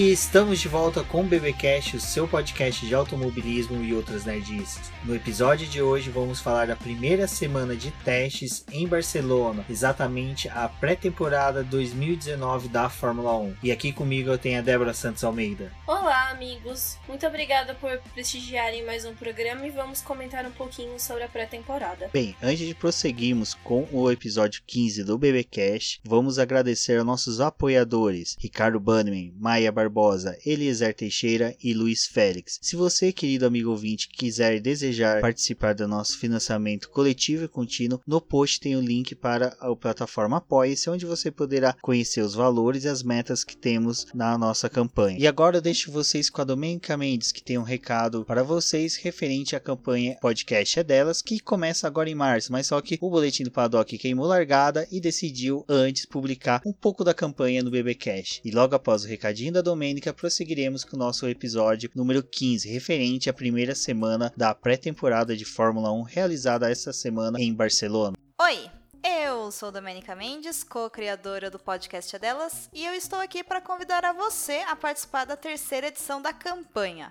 E estamos de volta com o BBcast, o seu podcast de automobilismo e outras nerdices. No episódio de hoje vamos falar da primeira semana de testes em Barcelona, exatamente a pré-temporada 2019 da Fórmula 1. E aqui comigo eu tenho a Débora Santos Almeida. Olá, amigos. Muito obrigada por prestigiarem mais um programa e vamos comentar um pouquinho sobre a pré-temporada. Bem, antes de prosseguirmos com o episódio 15 do BBcast, vamos agradecer aos nossos apoiadores, Ricardo Bannerman, Maia Barbosa, Eliezer Teixeira e Luiz Félix. Se você, querido amigo ouvinte, quiser desejar participar do nosso financiamento coletivo e contínuo, no post tem o link para a plataforma Apoia-se, onde você poderá conhecer os valores e as metas que temos na nossa campanha. E agora eu deixo vocês com a Domênica Mendes, que tem um recado para vocês referente à campanha Podcast é Delas, que começa agora em março, mas só que o Boletim do Paddock queimou largada e decidiu antes publicar um pouco da campanha no BBcast. E logo após o recadinho da Domênica, prosseguiremos com o nosso episódio número 15, referente à primeira semana da pré-temporada de Fórmula 1 realizada esta semana em Barcelona. Oi! Eu sou Domênica Mendes, co-criadora do podcast Delas, e eu estou aqui para convidar a você a participar da terceira edição da campanha.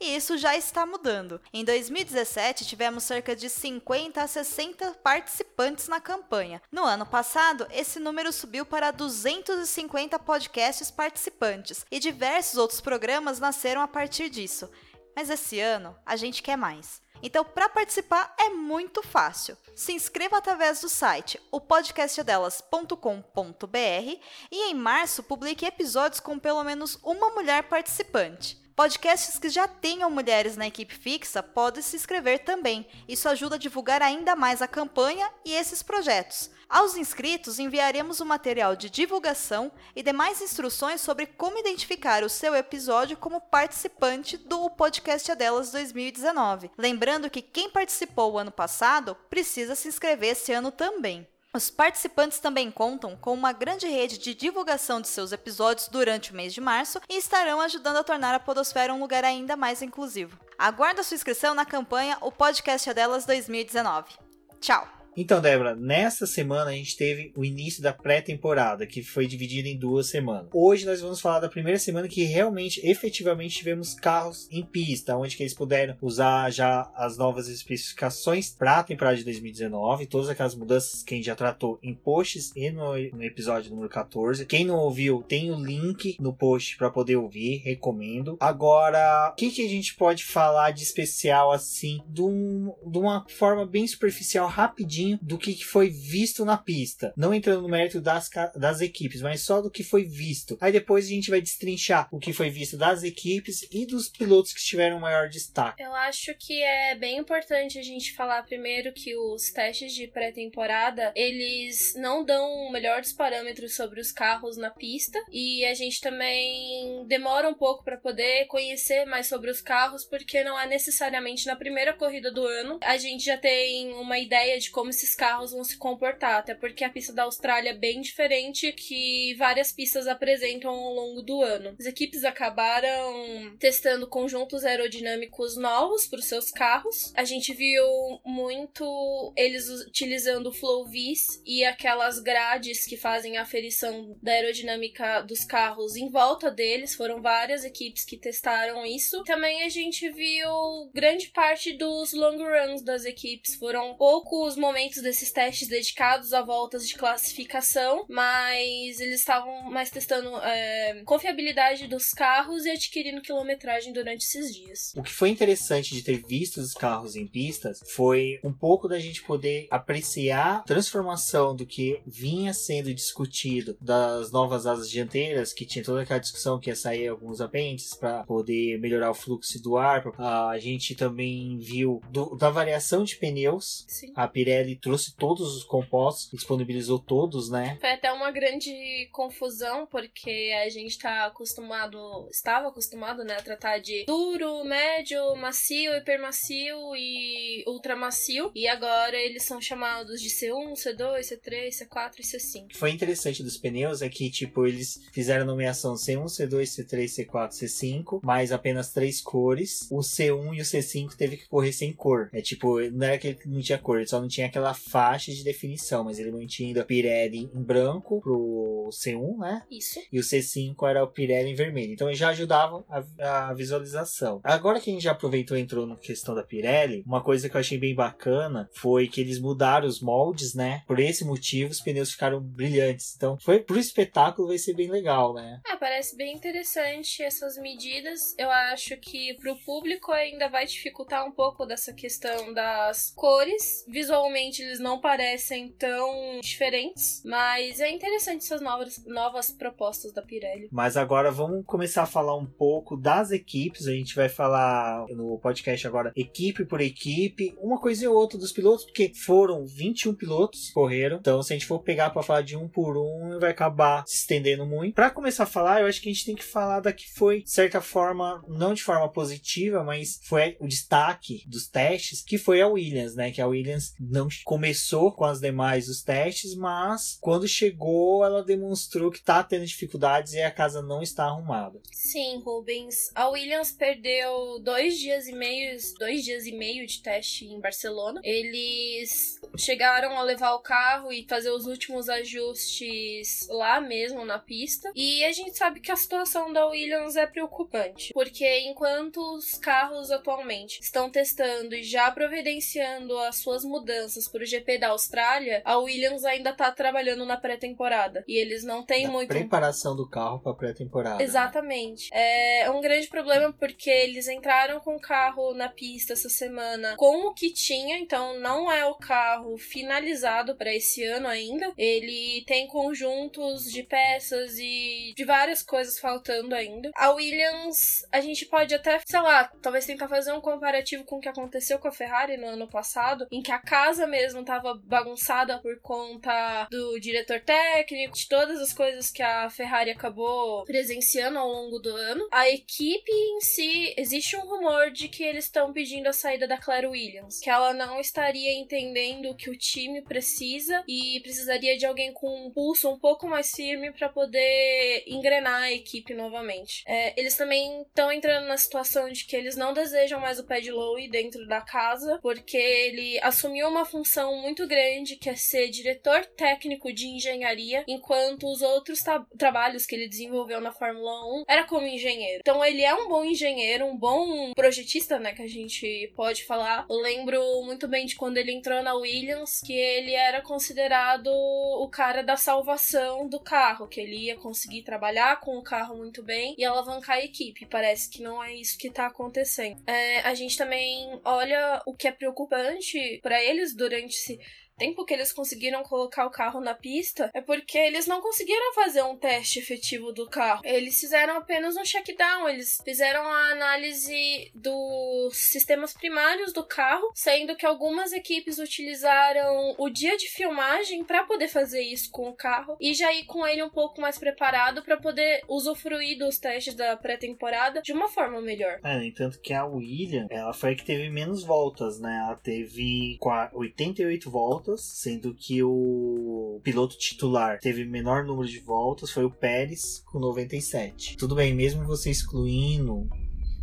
e isso já está mudando. Em 2017, tivemos cerca de 50 a 60 participantes na campanha. No ano passado, esse número subiu para 250 podcasts participantes e diversos outros programas nasceram a partir disso. Mas esse ano, a gente quer mais. Então, para participar é muito fácil. Se inscreva através do site opodcastdelas.com.br e em março publique episódios com pelo menos uma mulher participante. Podcasts que já tenham mulheres na equipe fixa podem se inscrever também. Isso ajuda a divulgar ainda mais a campanha e esses projetos. Aos inscritos, enviaremos o um material de divulgação e demais instruções sobre como identificar o seu episódio como participante do Podcast Adelas 2019. Lembrando que quem participou o ano passado precisa se inscrever esse ano também. Os participantes também contam com uma grande rede de divulgação de seus episódios durante o mês de março e estarão ajudando a tornar a Podosfera um lugar ainda mais inclusivo. Aguarda sua inscrição na campanha O Podcast é Delas 2019. Tchau! Então, Débora, nessa semana a gente teve o início da pré-temporada, que foi dividida em duas semanas. Hoje nós vamos falar da primeira semana que realmente, efetivamente, tivemos carros em pista, onde que eles puderam usar já as novas especificações para a temporada de 2019, todas aquelas mudanças que a gente já tratou em posts e no, episódio número 14. Quem não ouviu, tem o link no post para poder ouvir, recomendo. Agora, o que, que a gente pode falar de especial assim, de, um, de uma forma bem superficial, rapidinho? Pouquinho do que foi visto na pista. Não entrando no mérito das, das equipes, mas só do que foi visto. Aí depois a gente vai destrinchar o que foi visto das equipes e dos pilotos que tiveram maior destaque. Eu acho que é bem importante a gente falar primeiro que os testes de pré-temporada, eles não dão melhores parâmetros sobre os carros na pista e a gente também demora um pouco para poder conhecer mais sobre os carros porque não é necessariamente na primeira corrida do ano. A gente já tem uma ideia de como esses carros vão se comportar, até porque a pista da Austrália é bem diferente que várias pistas apresentam ao longo do ano. As equipes acabaram testando conjuntos aerodinâmicos novos para os seus carros. A gente viu muito eles utilizando o Flow Vis e aquelas grades que fazem a aferição da aerodinâmica dos carros em volta deles. Foram várias equipes que testaram isso. Também a gente viu grande parte dos long runs das equipes. Foram poucos momentos desses testes dedicados a voltas de classificação, mas eles estavam mais testando é, confiabilidade dos carros e adquirindo quilometragem durante esses dias. O que foi interessante de ter visto os carros em pistas foi um pouco da gente poder apreciar a transformação do que vinha sendo discutido das novas asas dianteiras, que tinha toda aquela discussão que ia sair alguns apêndices para poder melhorar o fluxo do ar. A gente também viu do, da variação de pneus. Sim. A Pirelli Pirelli trouxe todos os compostos, disponibilizou todos, né? Foi até uma grande confusão, porque a gente tá acostumado, estava acostumado, né, a tratar de duro, médio, macio, hipermacio e ultramacio. E agora eles são chamados de C1, C2, C3, C4 e C5. O que foi interessante dos pneus é que, tipo, eles fizeram a nomeação C1, C2, C3, C4, C5, mais apenas três cores. O C1 e o C5 teve que correr sem cor. É tipo, não era que ele não tinha cor, ele só não tinha aquela faixa de definição, mas ele mantinha ainda Pirelli em branco pro C1, né? Isso. E o C5 era o Pirelli em vermelho. Então já ajudavam a, a visualização. Agora que a gente já aproveitou e entrou na questão da Pirelli, uma coisa que eu achei bem bacana foi que eles mudaram os moldes, né? Por esse motivo, os pneus ficaram brilhantes. Então, foi pro espetáculo vai ser bem legal, né? É, parece bem interessante essas medidas. Eu acho que pro público ainda vai dificultar um pouco dessa questão das cores. Visualmente eles não parecem tão diferentes, mas é interessante essas novas, novas propostas da Pirelli. Mas agora vamos começar a falar um pouco das equipes. A gente vai falar no podcast agora equipe por equipe, uma coisa e outra dos pilotos, porque foram 21 pilotos que correram. Então, se a gente for pegar para falar de um por um, vai acabar se estendendo muito. Para começar a falar, eu acho que a gente tem que falar da que foi, de certa forma, não de forma positiva, mas foi o destaque dos testes, que foi a Williams, né? Que a Williams não começou com as demais os testes, mas quando chegou, ela demonstrou que tá tendo dificuldades e a casa não está arrumada. Sim, Rubens. A Williams perdeu dois dias e meio, dois dias e meio de teste em Barcelona. Eles chegaram a levar o carro e fazer os últimos ajustes lá mesmo na pista. E a gente sabe que a situação da Williams é preocupante, porque enquanto os carros atualmente estão testando e já providenciando as suas mudanças para o GP da Austrália, a Williams ainda está trabalhando na pré-temporada e eles não têm Da muito preparação do carro para pré-temporada. Exatamente. É um grande problema porque eles entraram com o carro na pista essa semana com o que tinha, então não é o carro finalizado para esse ano ainda. Ele tem conjuntos de peças e de várias coisas faltando ainda. A Williams, a gente pode até, sei lá, talvez tentar fazer um comparativo com o que aconteceu com a Ferrari no ano passado, em que a casa mesmo estava bagunçada por conta do diretor técnico, de todas as coisas que a Ferrari acabou presenciando ao longo do ano. A equipe em si, existe um rumor de que eles estão pedindo a saída da Claire Williams, que ela não estaria entendendo o que o time precisa e precisaria de alguém com um pulso um pouco mais firme para poder engrenar a equipe novamente. É, eles também estão entrando na situação de que eles não desejam mais o Pad Lowe dentro da casa, porque ele assumiu uma função muito grande que é ser diretor técnico de engenharia, enquanto os outros tra- trabalhos que ele desenvolveu na Fórmula 1 era como engenheiro. Então ele é um bom engenheiro, um bom projetista, né, que a gente pode falar. Eu lembro muito bem de quando ele entrou na Williams, que ele era considerado o cara da salvação do carro, que ele ia conseguir trabalhar com o carro muito bem e alavancar a equipe. Parece que não é isso que tá acontecendo. É, a gente também olha o que é preocupante para eles durante esse tempo que eles conseguiram colocar o carro na pista é porque eles não conseguiram fazer um teste efetivo do carro. Eles fizeram apenas um check-down, eles fizeram a análise dos sistemas primários do carro, sendo que algumas equipes utilizaram o dia de filmagem para poder fazer isso com o carro e já ir com ele um pouco mais preparado para poder usufruir dos testes da pré-temporada de uma forma melhor. É, no entanto que a William, ela foi a que teve menos voltas, né? Ela teve qua- 88 voltas, sendo que o piloto titular teve menor número de voltas, foi o Pérez, com 97. Tudo bem, mesmo você excluindo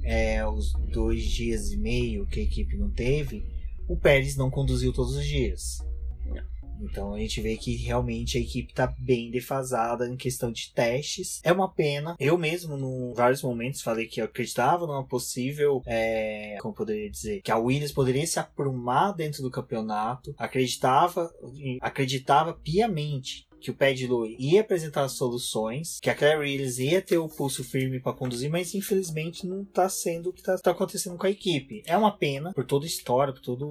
é, os dois dias e meio que a equipe não teve, o Pérez não conduziu todos os dias. Então a gente vê que realmente a equipe tá bem defasada em questão de testes. É uma pena. Eu mesmo, em vários momentos, falei que eu acreditava numa possível. É, como poderia dizer? Que a Williams poderia se aprumar dentro do campeonato. Acreditava, acreditava piamente que o Pad Louie ia apresentar soluções, que a Claire Williams ia ter o pulso firme para conduzir, mas infelizmente não tá sendo o que tá, tá, acontecendo com a equipe. É uma pena por toda a história, por toda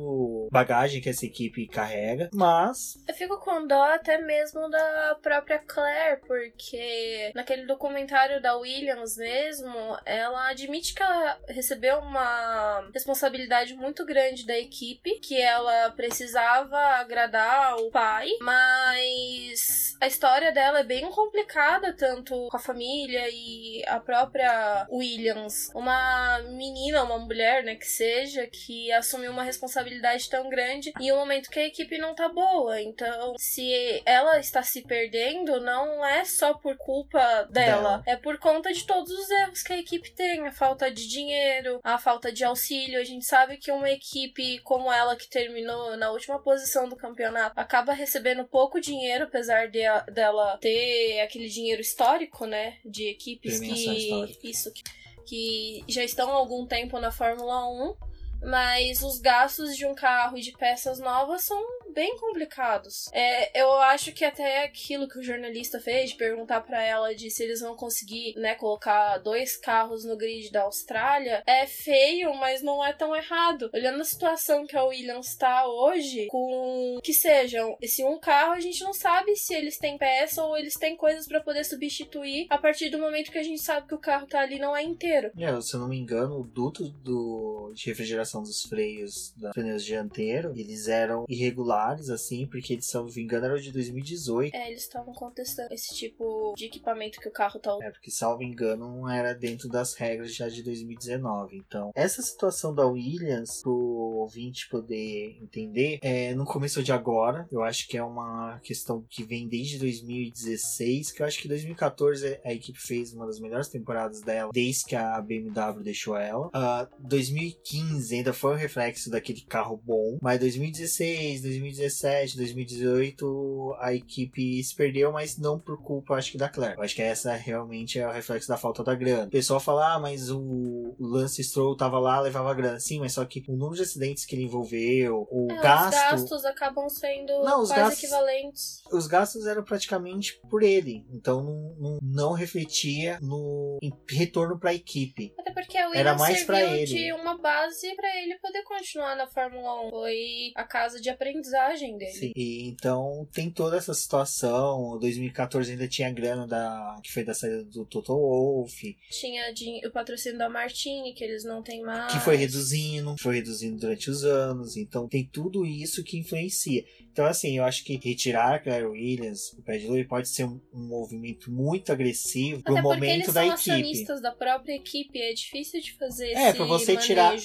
bagagem que essa equipe carrega, mas. Eu fico com dó até mesmo da própria Claire, porque naquele documentário da Williams mesmo, ela admite que ela recebeu uma responsabilidade muito grande da equipe, que ela precisava agradar o pai, mas a história dela é bem complicada, tanto com a família e a própria Williams. Uma menina, uma mulher, né, que seja, que assumiu uma responsabilidade tão grande em um momento que a equipe não tá boa. Então, se ela está se perdendo, não é só por culpa dela, é por conta de todos os erros que a equipe tem, a falta de dinheiro, a falta de auxílio. A gente sabe que uma equipe como ela que terminou na última posição do campeonato acaba recebendo pouco dinheiro, apesar de, dela ter aquele dinheiro histórico, né, de equipes que isso que, que já estão há algum tempo na Fórmula 1 mas os gastos de um carro e de peças novas são bem complicados. É, eu acho que até aquilo que o jornalista fez, de perguntar para ela de se eles vão conseguir, né, colocar dois carros no grid da Austrália, é feio, mas não é tão errado. Olhando a situação que a Williams está hoje, com que sejam esse um carro, a gente não sabe se eles têm peça ou eles têm coisas para poder substituir a partir do momento que a gente sabe que o carro tá ali não é inteiro. É, se eu não me engano, o duto do, de refrigeração dos freios da pneus dianteiro, eles eram irregulares assim, porque eles, se não me engano, eram de 2018. É, eles estavam contestando esse tipo de equipamento que o carro tá É, porque, salvo engano, não era dentro das regras já de 2019. Então, essa situação da Williams, pro ouvinte poder entender, é, não começou de agora. Eu acho que é uma questão que vem desde 2016, que eu acho que 2014 a equipe fez uma das melhores temporadas dela, desde que a BMW deixou ela. Uh, 2015 ainda foi um reflexo daquele carro bom, mas 2016, 2017 2017, 2018, a equipe se perdeu, mas não por culpa, acho que, da Claire. Eu acho que essa realmente é o reflexo da falta da grana. O pessoal fala, ah, mas o Lance Stroll tava lá, levava grana. Sim, mas só que o número de acidentes que ele envolveu, o é, gasto... Os gastos acabam sendo não, os quase gastos, equivalentes. Os gastos eram praticamente por ele, então não, não, não refletia no retorno para a equipe. Até porque Williams Era mais serviu ele. de uma base para ele poder continuar na Fórmula 1. Foi a casa de aprendizagem dele. Sim, e então tem toda essa situação. 2014 ainda tinha a grana da que foi da saída do Toto Wolff. Tinha o patrocínio da Martini, que eles não têm mais. Que foi reduzindo, foi reduzindo durante os anos. Então tem tudo isso que influencia. Então, assim, eu acho que retirar a Claire Williams, o Pad Louie, pode ser um, um, movimento muito agressivo pro momento da equipe. São acionistas da própria equipe, é difícil de fazer É, para você manejo. tirar,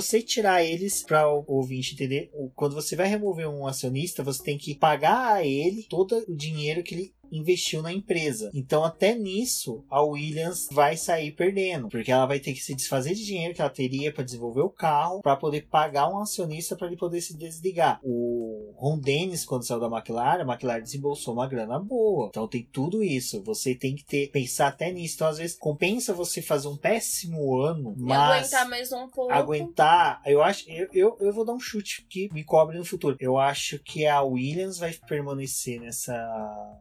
você tirar eles para o ouvinte entender, quando você vai remover um acionista, você tem que pagar a ele todo o dinheiro que ele investiu na empresa. Então, até nisso, a Williams vai sair perdendo, porque ela vai ter que se desfazer de dinheiro que ela teria para desenvolver o carro, para poder pagar um acionista para ele poder se desligar. O Ron Dennis, quando saiu da McLaren, a McLaren desembolsou uma grana boa. Então, tem tudo isso. Você tem que ter pensar até nisso. Então, às vezes, compensa você fazer um péssimo ano, mas aguentar mais um pouco. Aguentar, eu acho, eu, eu, eu vou dar um chute que me cobre no futuro. Eu acho que a Williams vai permanecer nessa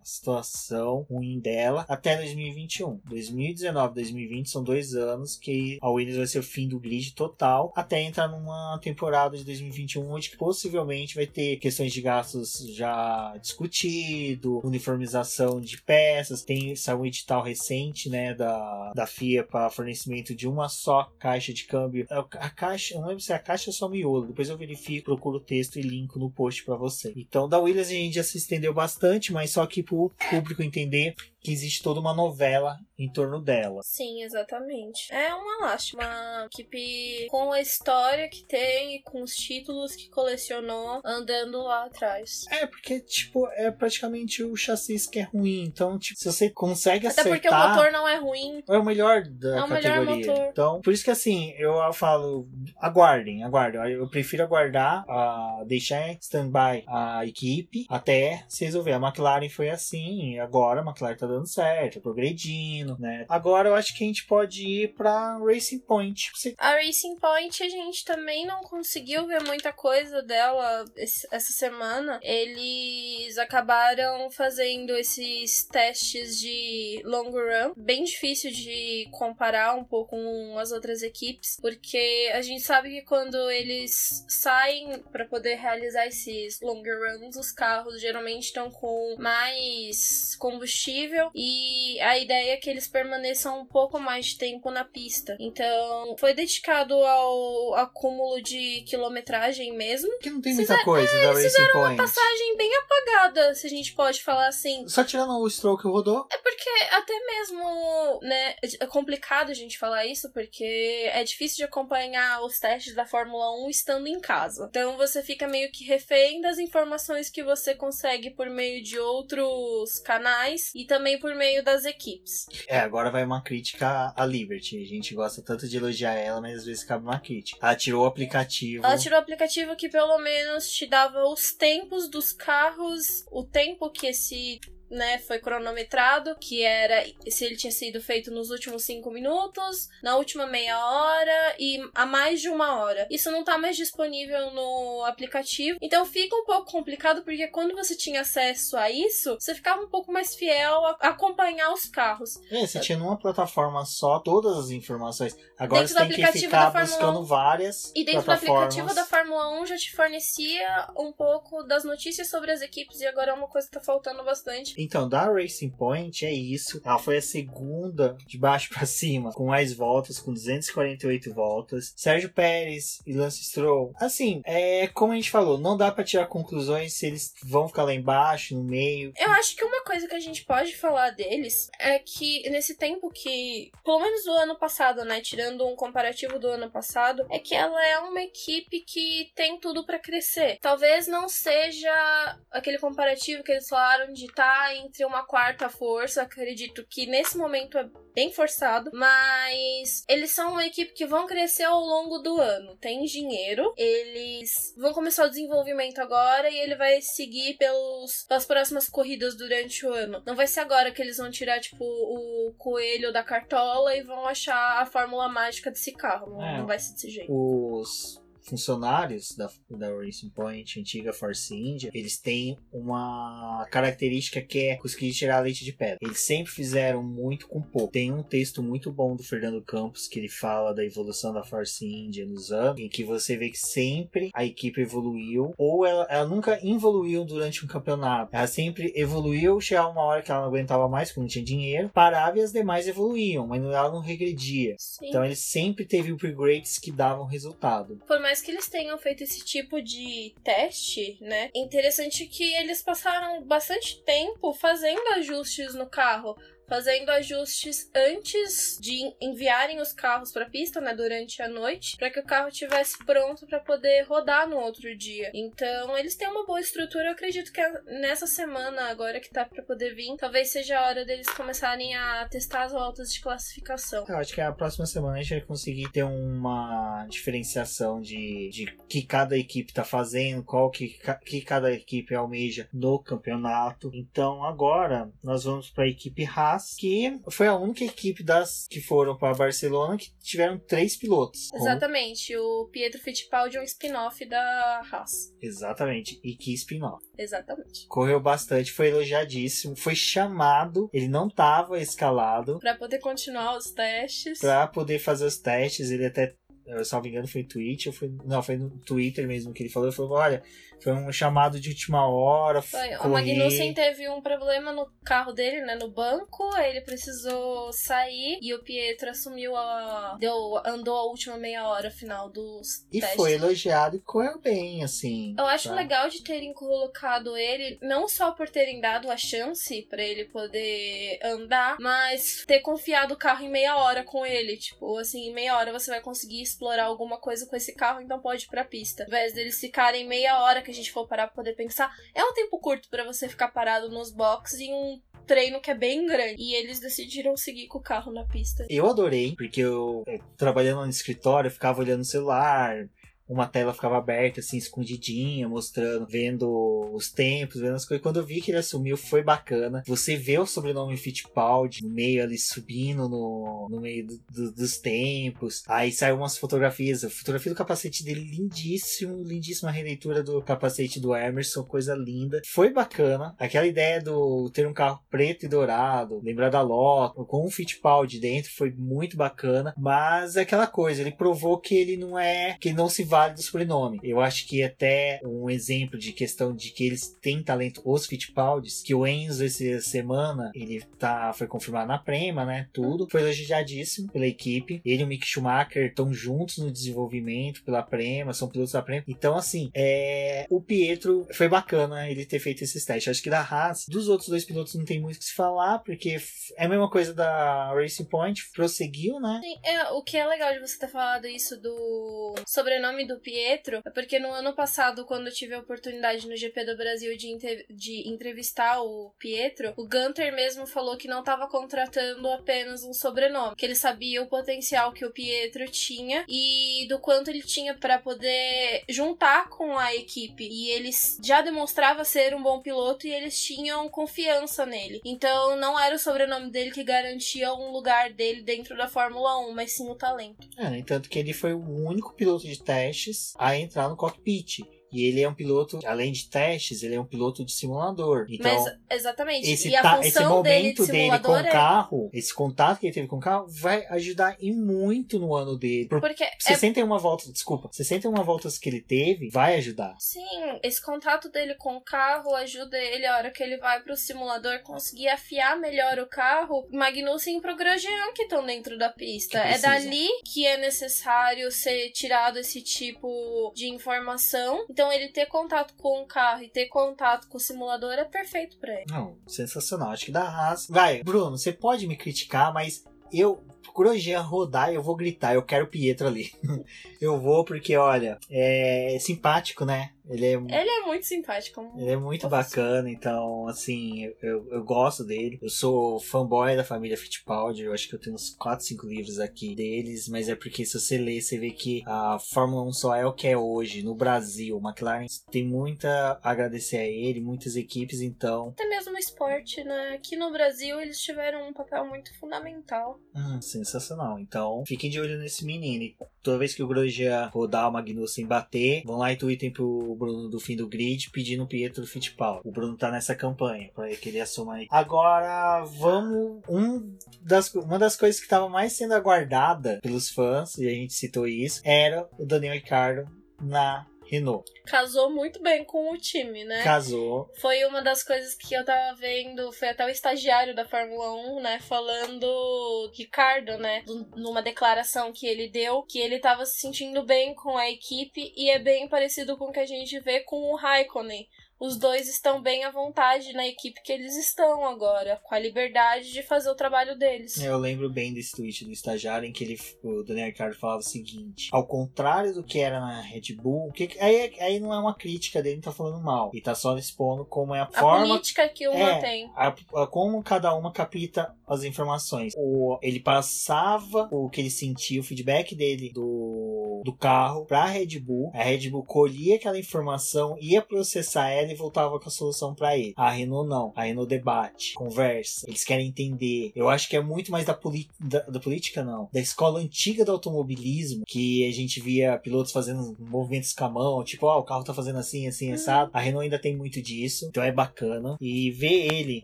situação situação ruim dela até 2021. 2019, 2020 são dois anos que a Williams vai ser o fim do grid total até entrar numa temporada de 2021 onde possivelmente vai ter questões de gastos já discutido, uniformização de peças, tem saiu um edital recente, né, da, da FIA para fornecimento de uma só caixa de câmbio. É, a caixa, não lembro se é a caixa ou só miolo, depois eu verifico, procuro o texto e linko no post para você. Então, da Williams a gente já se estendeu bastante, mas só que pro público entender que existe toda uma novela em torno dela. Sim, exatamente. É uma lástima. Uma equipe com a história que tem e com os títulos que colecionou andando lá atrás. É, porque, tipo, é praticamente o chassi que é ruim. Então, tipo, se você consegue Até acertar... Até porque o motor não é ruim. É o melhor da é o categoria. Melhor motor. Então, por isso que, assim, eu falo, aguardem, aguardem. Eu prefiro aguardar, uh, deixar em stand-by a equipe até se resolver. A McLaren foi assim, agora a McLaren tá dando dando certo, progredindo, né? Agora eu acho que a gente pode ir pra Racing Point. Você... A Racing Point a gente também não conseguiu ver muita coisa dela essa semana. Eles acabaram fazendo esses testes de long run, bem difícil de comparar um pouco com as outras equipes, porque a gente sabe que quando eles saem para poder realizar esses longer runs, os carros geralmente estão com mais combustível e a ideia é que eles permaneçam um pouco mais de tempo na pista. Então, foi dedicado ao acúmulo de quilometragem mesmo. Que não tem muita coisa é, da Racing Point. uma passagem bem apagada, se a gente pode falar assim. Só tirando o stroke que rodou. É porque até mesmo, né, é complicado a gente falar isso porque é difícil de acompanhar os testes da Fórmula 1 estando em casa. Então você fica meio que refém das informações que você consegue por meio de outros canais e também por meio das equipes. É, agora vai uma crítica à Liberty. A gente gosta tanto de elogiar ela, mas às vezes cabe uma crítica. Ela tirou o aplicativo. Ela tirou o aplicativo que pelo menos te dava os tempos dos carros, o tempo que esse né, foi cronometrado, que era se ele tinha sido feito nos últimos cinco minutos, na última meia hora e a mais de uma hora. Isso não tá mais disponível no aplicativo, então fica um pouco complicado porque quando você tinha acesso a isso, você ficava um pouco mais fiel a acompanhar os carros. É, você tinha numa plataforma só todas as informações. Agora dentro você tem que ficar buscando várias E dentro do aplicativo da Fórmula 1 já te fornecia um pouco das notícias sobre as equipes e agora é uma coisa que tá faltando bastante então, da Racing Point é isso. Ela foi a segunda de baixo para cima, com mais voltas, com 248 voltas. Sérgio Pérez e Lance Stroll. Assim, é como a gente falou, não dá para tirar conclusões se eles vão ficar lá embaixo, no meio. Eu acho que uma coisa que a gente pode falar deles é que nesse tempo que, pelo menos do ano passado, né, tirando um comparativo do ano passado, é que ela é uma equipe que tem tudo para crescer. Talvez não seja aquele comparativo que eles falaram de estar tá entre uma quarta força. Acredito que nesse momento é bem forçado, mas eles são uma equipe que vão crescer ao longo do ano. Tem dinheiro, eles vão começar o desenvolvimento agora e ele vai seguir pelos, pelas próximas corridas durante o ano. Não vai ser agora que eles vão tirar, tipo, o coelho da cartola e vão achar a fórmula mágica desse carro. Não, é, não vai ser desse jeito. Os funcionários da, da Racing Point, antiga Force India, eles têm uma característica que é conseguir tirar leite de pedra. Eles sempre fizeram muito com pouco. Tem um texto muito bom do Fernando Campos que ele fala da evolução da Force India nos anos, em que você vê que sempre a equipe evoluiu, ou ela, ela nunca evoluiu durante um campeonato. Ela sempre evoluiu, chegava uma hora que ela não aguentava mais, porque não tinha dinheiro, parava e as demais evoluíam, mas ela não regredia. Sim. Então ele sempre teve upgrades que davam resultado. Por mais mais que eles tenham feito esse tipo de teste, né? Interessante que eles passaram bastante tempo fazendo ajustes no carro fazendo ajustes antes de enviarem os carros para a pista, né, durante a noite, para que o carro estivesse pronto para poder rodar no outro dia. Então, eles têm uma boa estrutura. Eu acredito que nessa semana agora que tá para poder vir, talvez seja a hora deles começarem a testar as voltas de classificação. Eu acho que a próxima semana a gente vai conseguir ter uma diferenciação de, de que cada equipe tá fazendo, qual que, que cada equipe almeja no campeonato. Então, agora nós vamos para a equipe Haas Haas, que foi a única equipe das que foram para Barcelona que tiveram três pilotos. Exatamente. O Pietro Fittipaldi é um spin-off da Haas. Exatamente. E que spin-off. Exatamente. Correu bastante, foi elogiadíssimo, foi chamado, ele não estava escalado. Para poder continuar os testes. Para poder fazer os testes, ele até eu, se não me engano, foi no Twitch, foi, não, foi no Twitter mesmo que ele falou. Ele falou: olha, foi um chamado de última hora. Foi. O Magnussen teve um problema no carro dele, né? No banco. Ele precisou sair e o Pietro assumiu a. Deu, andou a última meia hora final dos. E testes. foi elogiado e correu bem, assim. Eu acho tá? legal de terem colocado ele, não só por terem dado a chance para ele poder andar, mas ter confiado o carro em meia hora com ele. Tipo, assim, em meia hora você vai conseguir explorar alguma coisa com esse carro, então pode ir pra pista. Ao invés deles ficarem meia hora que a gente for parar pra poder pensar, é um tempo curto para você ficar parado nos boxes em um treino que é bem grande. E eles decidiram seguir com o carro na pista. Eu adorei, porque eu, trabalhando no escritório, ficava olhando o celular, uma tela ficava aberta, assim, escondidinha, mostrando, vendo os tempos, vendo as coisas. Quando eu vi que ele assumiu, foi bacana. Você vê o sobrenome Fittipaldi no meio ali subindo no, no meio do, do, dos tempos. Aí saiu umas fotografias. A fotografia do capacete dele, lindíssimo, lindíssima releitura do capacete do Emerson, coisa linda. Foi bacana. Aquela ideia do ter um carro preto e dourado, lembrar da Lotus, com um Fittipaldi dentro, foi muito bacana. Mas é aquela coisa, ele provou que ele não é, que ele não se vale do sobrenome. Eu acho que até um exemplo de questão de que eles têm talento, os Fittipaldis, que o Enzo essa semana, ele tá, foi confirmado na Prema, né, tudo, foi elogiadíssimo pela equipe. Ele e o Mick Schumacher estão juntos no desenvolvimento pela Prema, são pilotos da Prema. Então, assim, é, o Pietro foi bacana ele ter feito esses testes. Acho que da Haas, dos outros dois pilotos não tem muito o que se falar, porque é a mesma coisa da Racing Point, prosseguiu, né? Sim, é, o que é legal de você ter falado isso do sobrenome do Pietro é porque no ano passado, quando eu tive a oportunidade no GP do Brasil de, de entrevistar o Pietro, o Gunter mesmo falou que não estava contratando apenas um sobrenome, que ele sabia o potencial que o Pietro tinha e do quanto ele tinha para poder juntar com a equipe. E ele já demonstrava ser um bom piloto e eles tinham confiança nele. Então não era o sobrenome dele que garantia um lugar dele dentro da Fórmula 1, mas sim o talento. É, no entanto que ele foi o único piloto de testes a entrar no cockpit. E ele é um piloto, além de testes, ele é um piloto de simulador. Então, Mas, exatamente. Esse, e a ta, esse momento dele, de dele com o é... carro, esse contato que ele teve com o carro, vai ajudar e muito no ano dele. Por Porque 61 é... voltas, desculpa, 61 voltas que ele teve, vai ajudar. Sim, esse contato dele com o carro ajuda ele, a hora que ele vai pro simulador, conseguir afiar melhor o carro. Magnussen e pro Grosjean que estão dentro da pista. É dali que é necessário ser tirado esse tipo de informação. Então ele ter contato com o carro e ter contato com o simulador é perfeito para ele. Não, sensacional. Acho que da Haas. Vai, Bruno, você pode me criticar, mas eu Grosjean rodar, eu vou gritar, eu quero o Pietro ali. eu vou porque, olha, é simpático, né? Ele é, ele é muito simpático. Ele é muito bacana, então, assim, eu, eu gosto dele. Eu sou fanboy da família Fittipaldi, eu acho que eu tenho uns 4, 5 livros aqui deles, mas é porque se você ler, você vê que a Fórmula 1 só é o que é hoje, no Brasil. O McLaren tem muita a agradecer a ele, muitas equipes, então... Até mesmo no esporte, né? Aqui no Brasil eles tiveram um papel muito fundamental. Hum, sensacional. Então, fiquem de olho nesse menino. Toda vez que o Grosjean rodar o Magnussen bater, vão lá e tweetem pro Bruno do fim do grid pedindo o Pietro Fittipaldi. O Bruno tá nessa campanha para que ele assuma aí. Agora, vamos. Um das, uma das coisas que estava mais sendo aguardada pelos fãs, e a gente citou isso, era o Daniel Ricciardo na Renault. Casou muito bem com o time, né? Casou. Foi uma das coisas que eu tava vendo, foi até o estagiário da Fórmula 1, né, falando Ricardo, né, numa declaração que ele deu, que ele tava se sentindo bem com a equipe e é bem parecido com o que a gente vê com o Raikkonen os dois estão bem à vontade na equipe que eles estão agora, com a liberdade de fazer o trabalho deles. Eu lembro bem desse tweet do estagiário em que ele, o Daniel Ricciardo falava o seguinte: ao contrário do que era na Red Bull, que, aí, aí não é uma crítica dele, não tá falando mal, e tá só expondo como é a, a forma. A política que uma é, tem. A, a, como cada uma capta as informações. O, ele passava o que ele sentia, o feedback dele do, do carro pra Red Bull, a Red Bull colhia aquela informação, ia processar ela e voltava com a solução para ele. A Renault não. A Renault debate, conversa. Eles querem entender. Eu acho que é muito mais da, da, da política, não. Da escola antiga do automobilismo, que a gente via pilotos fazendo movimentos com a mão, tipo, ó, oh, o carro tá fazendo assim, assim, assado. A Renault ainda tem muito disso, então é bacana. E ver ele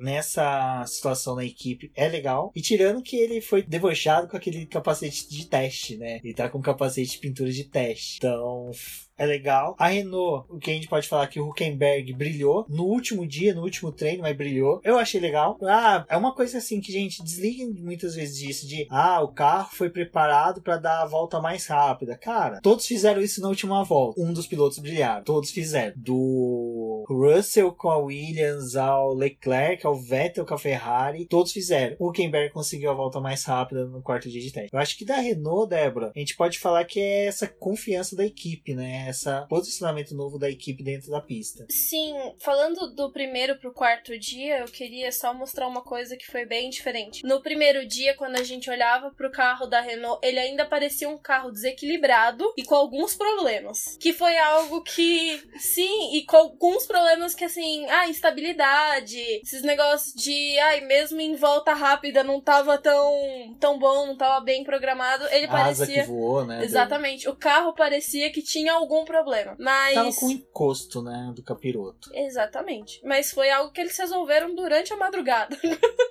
nessa situação na equipe é legal. E tirando que ele foi debochado com aquele capacete de teste, né? Ele tá com capacete de pintura de teste. Então, é legal. A Renault, o que a gente pode falar que o Huckenberg brilhou no último dia, no último treino, mas brilhou. Eu achei legal. Ah, é uma coisa assim que a gente desliga muitas vezes disso de ah, o carro foi preparado para dar a volta mais rápida. Cara, todos fizeram isso na última volta. Um dos pilotos brilharam, todos fizeram. Do Russell com a Williams, ao Leclerc, ao Vettel com a Ferrari, todos fizeram. O Huckenberg conseguiu a volta mais rápida no quarto dia de teste. Eu acho que da Renault, Débora, a gente pode falar que é essa confiança da equipe, né? Essa posicionamento novo da equipe dentro da pista. Sim, falando do primeiro pro quarto dia, eu queria só mostrar uma coisa que foi bem diferente. No primeiro dia, quando a gente olhava pro carro da Renault, ele ainda parecia um carro desequilibrado e com alguns problemas. Que foi algo que, sim, e com alguns problemas que assim, ah, instabilidade, esses negócios de, ai, mesmo em volta rápida não tava tão, tão bom, não tava bem programado. Ele A parecia. asa que voou, né? Exatamente. O carro parecia que tinha algum problema. Mas. Tava com encosto, né? Do capiroto. Exatamente. Mas foi algo que eles resolveram durante a madrugada.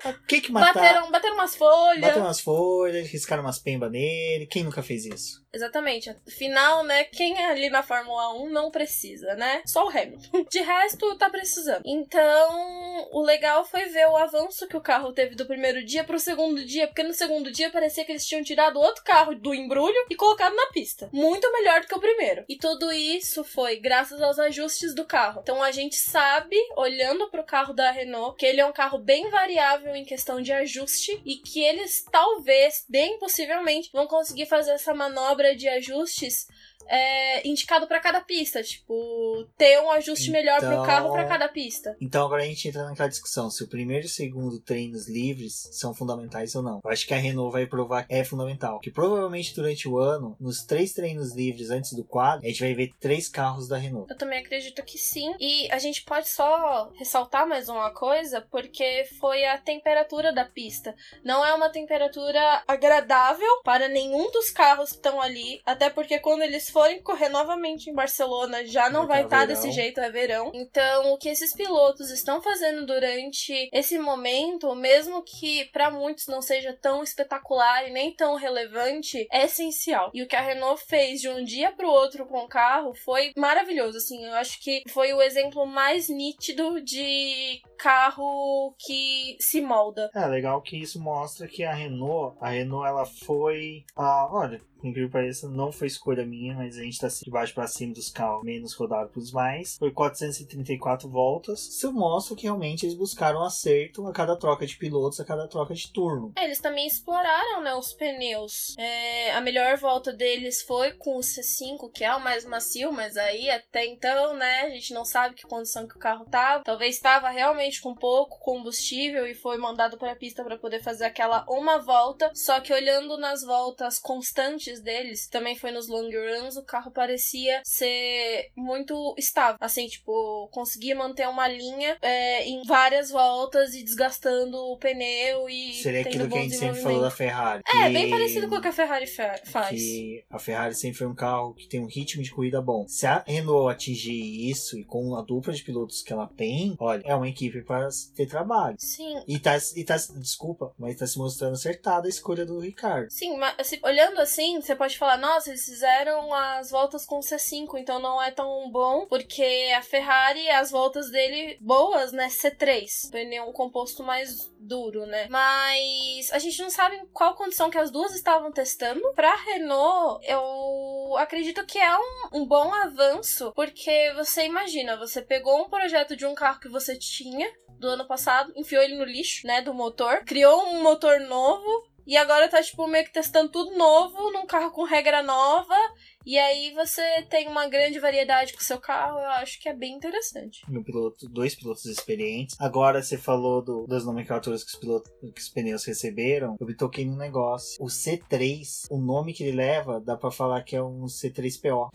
O que que? Bateram, bateram umas folhas. Bateram umas folhas, riscaram umas pembas nele. Quem nunca fez isso? Exatamente. Afinal, né, quem é ali na Fórmula 1 não precisa, né? Só o Hamilton. De resto, tá precisando. Então, o legal foi ver o avanço que o carro teve do primeiro dia pro segundo dia, porque no segundo dia parecia que eles tinham tirado outro carro do embrulho e colocado na pista. Muito melhor do que o primeiro. E tudo isso foi graças aos ajustes do carro. Então, a gente sabe, olhando pro carro da Renault, que ele é um carro bem variável em questão de ajuste e que eles talvez, bem possivelmente, vão conseguir fazer essa manobra de ajustes é, indicado para cada pista, tipo, ter um ajuste melhor pro Então- carro para cada pista. Então agora a gente entra naquela discussão se o primeiro e o segundo treinos livres são fundamentais ou não. Eu acho que a Renault vai provar que é fundamental. Que provavelmente durante o ano, nos três treinos livres antes do quadro, a gente vai ver três carros da Renault. Eu também acredito que sim. E a gente pode só ressaltar mais uma coisa, porque foi a temperatura da pista. Não é uma temperatura agradável para nenhum dos carros que estão ali, até porque quando eles forem correr novamente em Barcelona, já não Vai tá estar verão. desse jeito, é verão. Então, o que esses pilotos estão fazendo durante esse momento, mesmo que para muitos não seja tão espetacular e nem tão relevante, é essencial. E o que a Renault fez de um dia pro outro com o carro foi maravilhoso, assim, eu acho que foi o exemplo mais nítido de carro que se molda. É legal que isso mostra que a Renault, a Renault ela foi, ah, olha, incrível que pareça, não foi escolha minha, mas a gente tá de baixo pra cima dos carros menos rodados pros mais. Foi 434 voltas. Isso mostra que realmente eles buscaram acerto a cada troca de pilotos, a cada troca de turno. É, Eles também exploraram, né, os pneus. É, a melhor volta deles foi com o C5, que é o mais macio, mas aí até então, né, a gente não sabe que condição que o carro tava. Talvez estava realmente com pouco combustível e foi mandado para a pista para poder fazer aquela uma volta. Só que olhando nas voltas constantes deles, também foi nos long runs, o carro parecia ser muito estável. Assim, tipo, conseguia manter uma linha é, em várias voltas e desgastando o pneu e Seria aquilo que a gente sempre falou da. Ferrari. É, que- bem parecido com o que a Ferrari fa- faz. que a Ferrari sempre foi um carro que tem um ritmo de corrida bom. Se a Renault atingir isso e com a dupla de pilotos que ela tem, olha, é uma equipe para ter trabalho. Sim, E tá, e tá, desculpa, mas tá se mostrando acertada a escolha do Ricardo. Sim, mas assim, olhando assim, você pode falar, nossa, eles fizeram as voltas com C5, então não é tão bom, porque a Ferrari, as voltas dele boas, né, C3, pneu um composto mais duro, né? Mas a gente não sabe qual condição que as duas estavam testando. Pra Renault, eu acredito que é um, um bom avanço, porque você imagina, você pegou um projeto de um carro que você tinha do ano passado, enfiou ele no lixo, né, do motor, criou um motor novo, e agora tá, tipo, meio que testando tudo novo, num carro com regra nova. E aí você tem uma grande variedade com o seu carro, eu acho que é bem interessante. Um piloto, dois pilotos experientes. Agora você falou do- das nomenclaturas que os, pilotos, que os pneus receberam. Eu me toquei num negócio. O C3, o nome que ele leva, dá pra falar que é um C3PO.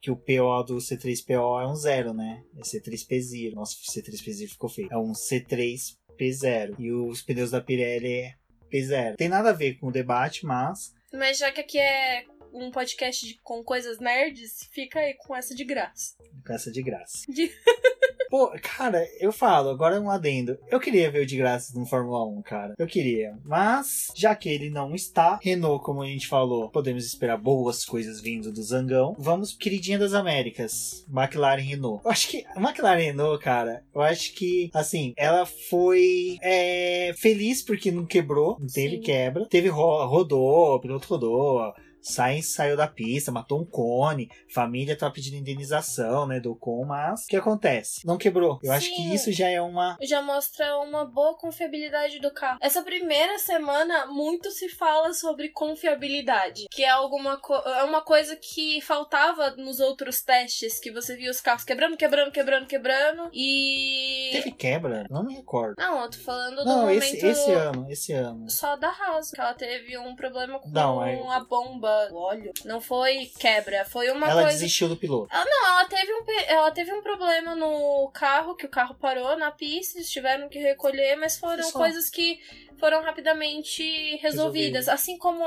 Que o PO do C3PO é um zero, né? É C3P0. Nossa, o C3P0 ficou feio. É um C3P0. E os pneus da Pirelli é P0. Tem nada a ver com o debate, mas Mas já que aqui é um podcast de- com coisas nerds, fica aí com essa de graça. com essa de graça. De- Pô, cara, eu falo, agora é um adendo. Eu queria ver o de graça no Fórmula 1, cara. Eu queria. Mas, já que ele não está, Renault, como a gente falou, podemos esperar boas coisas vindo do Zangão. Vamos, queridinha das Américas, McLaren Renault. Eu acho que a McLaren Renault, cara, eu acho que, assim, ela foi é, feliz porque não quebrou, não teve Sim. quebra. Teve ro- rodou, o piloto rodou. Sainz saiu da pista, matou um cone, família tá pedindo indenização, né, do com, mas o que acontece? Não quebrou. Eu Sim. acho que isso já é uma já mostra uma boa confiabilidade do carro. Essa primeira semana muito se fala sobre confiabilidade, que é alguma é uma coisa que faltava nos outros testes, que você via os carros quebrando, quebrando, quebrando, quebrando e teve quebra? Não me recordo. Não, eu tô falando do não, momento esse, esse ano, esse ano. Só da Haas, que ela teve um problema com não, é... a bomba, o óleo. Não foi quebra, foi uma ela coisa. Ela desistiu do piloto. Ela, não, ela teve, um, ela teve um problema no carro, que o carro parou na pista, eles tiveram que recolher, mas foram coisas que foram rapidamente resolvidas. Resolvido. Assim como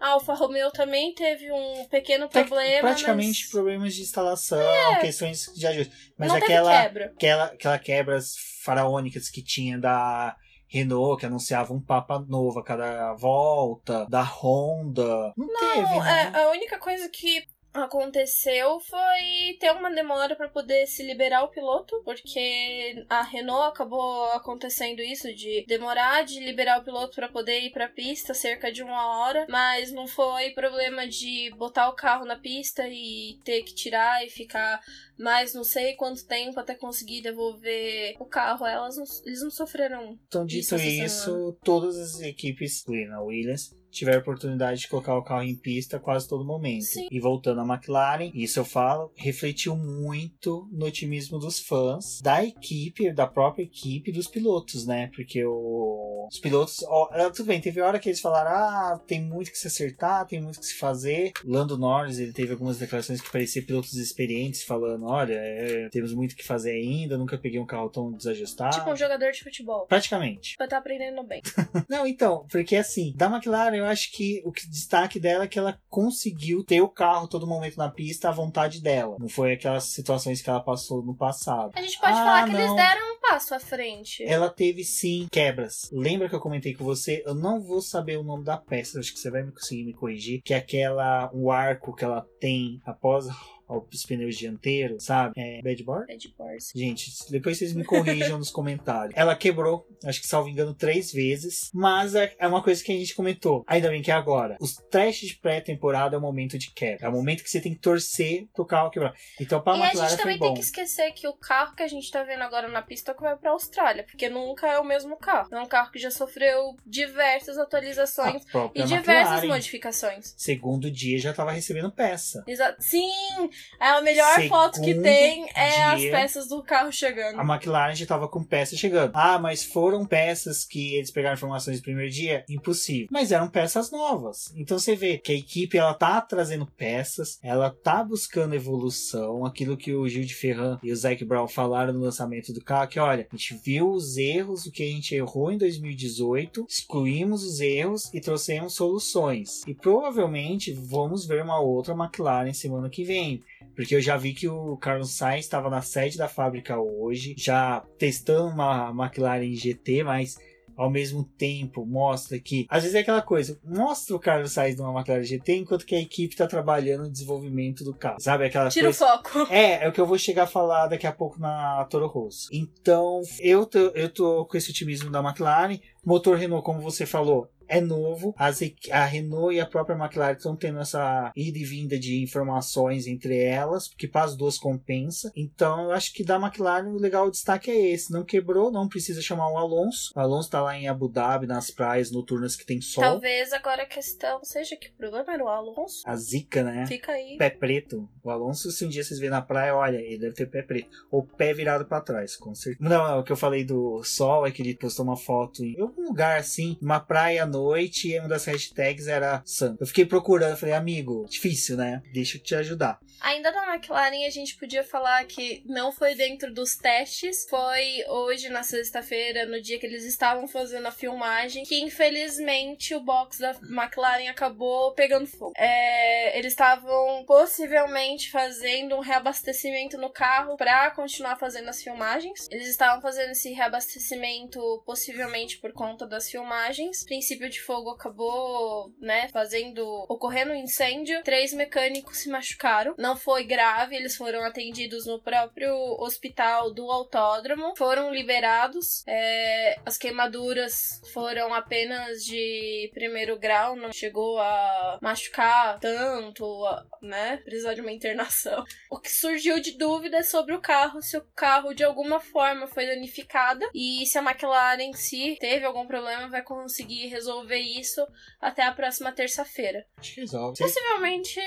a Alfa Romeo também teve um pequeno problema. Praticamente mas... problemas de instalação, é. questões de ajuste. Mas Não aquela, quebra. aquela, aquela quebras faraônicas que tinha da Renault, que anunciava um Papa novo a cada volta, da Honda. Não, Não teve, né? É, a única coisa que aconteceu foi ter uma demora para poder se liberar o piloto, porque a Renault acabou acontecendo isso de demorar de liberar o piloto para poder ir para a pista cerca de uma hora, mas não foi problema de botar o carro na pista e ter que tirar e ficar mais não sei quanto tempo até conseguir devolver o carro. Elas não, eles não sofreram. Então, dito isso, isso todas as equipes, incluindo a Williams, tiver a oportunidade de colocar o carro em pista quase todo momento. Sim. E voltando à McLaren, isso eu falo, refletiu muito no otimismo dos fãs, da equipe, da própria equipe, dos pilotos, né? Porque o... os pilotos, ó, é, tudo bem, teve hora que eles falaram, ah, tem muito que se acertar, tem muito que se fazer. Lando Norris, ele teve algumas declarações que pareciam pilotos experientes falando, olha, é, temos muito que fazer ainda, nunca peguei um carro tão desajustado. Tipo um jogador de futebol. Praticamente. Pra estar tá aprendendo bem. Não, então, porque assim, da McLaren eu acho que o destaque dela é que ela conseguiu ter o carro todo momento na pista à vontade dela. Não foi aquelas situações que ela passou no passado. A gente pode ah, falar que não. eles deram um passo à frente. Ela teve sim quebras. Lembra que eu comentei com você? Eu não vou saber o nome da peça, acho que você vai conseguir me corrigir. Que é aquela, o arco que ela tem após os pneus dianteiros, sabe? É bad board? Bad board. Gente, depois vocês me corrijam nos comentários. Ela quebrou, acho que salvo engano, três vezes, mas é, é uma coisa que a gente comentou. Ainda bem que é agora. Os testes de pré-temporada é o momento de quebra. É o momento que você tem que torcer pro carro quebrar. Então, pra e McLaren a gente também tem que esquecer que o carro que a gente tá vendo agora na pista é que vai pra Austrália, porque nunca é o mesmo carro. É um carro que já sofreu diversas atualizações e diversas McLaren, modificações. Segundo dia já tava recebendo peça. Exato. Sim! É a melhor Segundo foto que tem é as peças do carro chegando. A McLaren já tava com peças chegando. Ah, mas foram peças que eles pegaram informações no primeiro dia? Impossível. Mas eram peças novas. Então você vê que a equipe ela tá trazendo peças, ela tá buscando evolução, aquilo que o Gil de Ferran e o Zac Brown falaram no lançamento do carro, que olha, a gente viu os erros, o que a gente errou em 2018, excluímos os erros e trouxemos soluções. E provavelmente vamos ver uma outra McLaren semana que vem. Porque eu já vi que o Carlos Sainz estava na sede da fábrica hoje, já testando uma McLaren GT, mas ao mesmo tempo mostra que às vezes é aquela coisa, mostra o Carlos Sainz numa McLaren GT enquanto que a equipe está trabalhando no desenvolvimento do carro, sabe aquela Tira coisa... o foco. É, é o que eu vou chegar a falar daqui a pouco na Toro Rosso. Então, eu tô, eu tô com esse otimismo da McLaren, motor Renault como você falou, é novo. As, a Renault e a própria McLaren estão tendo essa ida e vinda de informações entre elas, porque para as duas compensa. Então eu acho que da McLaren o legal o destaque é esse. Não quebrou, não precisa chamar o Alonso. O Alonso está lá em Abu Dhabi, nas praias noturnas que tem sol. Talvez agora a questão seja que o problema era o Alonso. A zica, né? Fica aí. Pé preto. O Alonso, se um dia vocês verem na praia, olha, ele deve ter pé preto. Ou pé virado para trás, com certeza. Não, não, o que eu falei do sol é que ele postou uma foto em algum lugar assim, uma praia à noite, e uma das hashtags era Sun. Eu fiquei procurando, falei, amigo, difícil, né? Deixa eu te ajudar. Ainda na McLaren, a gente podia falar que não foi dentro dos testes, foi hoje, na sexta-feira, no dia que eles estavam fazendo a filmagem, que infelizmente o box da McLaren acabou pegando fogo. É, eles estavam possivelmente fazendo um reabastecimento no carro para continuar fazendo as filmagens. Eles estavam fazendo esse reabastecimento possivelmente por conta das filmagens. O princípio de fogo acabou, né, fazendo ocorrendo um incêndio. Três mecânicos se machucaram. Não não foi grave, eles foram atendidos no próprio hospital do autódromo, foram liberados. É, as queimaduras foram apenas de primeiro grau, não chegou a machucar tanto, né? Precisar de uma internação. O que surgiu de dúvida é sobre o carro, se o carro de alguma forma foi danificada e se a McLaren em si teve algum problema, vai conseguir resolver isso até a próxima terça-feira. Acho que resolve. Possivelmente.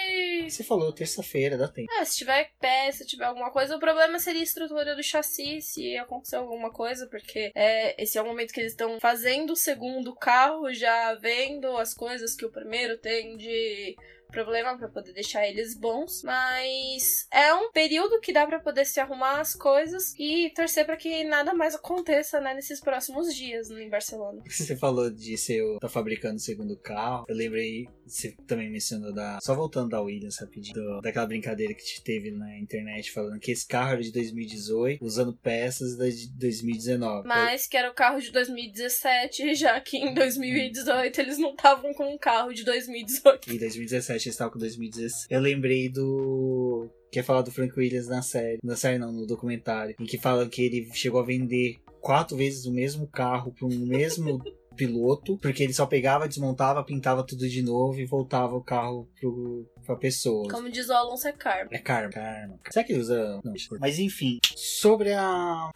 Você falou terça-feira, dá tempo. É, se tiver peça, se tiver alguma coisa, o problema seria a estrutura do chassi, se acontecer alguma coisa, porque é, esse é o momento que eles estão fazendo o segundo carro, já vendo as coisas que o primeiro tem de problema para poder deixar eles bons, mas é um período que dá para poder se arrumar as coisas e torcer para que nada mais aconteça, né, nesses próximos dias em Barcelona. Você falou de o tá fabricando o segundo carro. Eu lembrei, você também mencionou da só voltando da Williams rapidinho, daquela brincadeira que te teve na internet falando que esse carro era de 2018, usando peças de 2019. Mas que era o carro de 2017, já que em 2018 eles não estavam com um carro de 2018. Em 2017 estavam com 2016. Eu lembrei do que é falar do Frank Williams na série. Na série não, no documentário. Em que falam que ele chegou a vender quatro vezes o mesmo carro para um mesmo piloto, porque ele só pegava, desmontava, pintava tudo de novo e voltava o carro pro, pra pessoa. Como diz o Alonso, é karma. É karma, karma. Será que ele usa. Não, mas enfim, sobre a.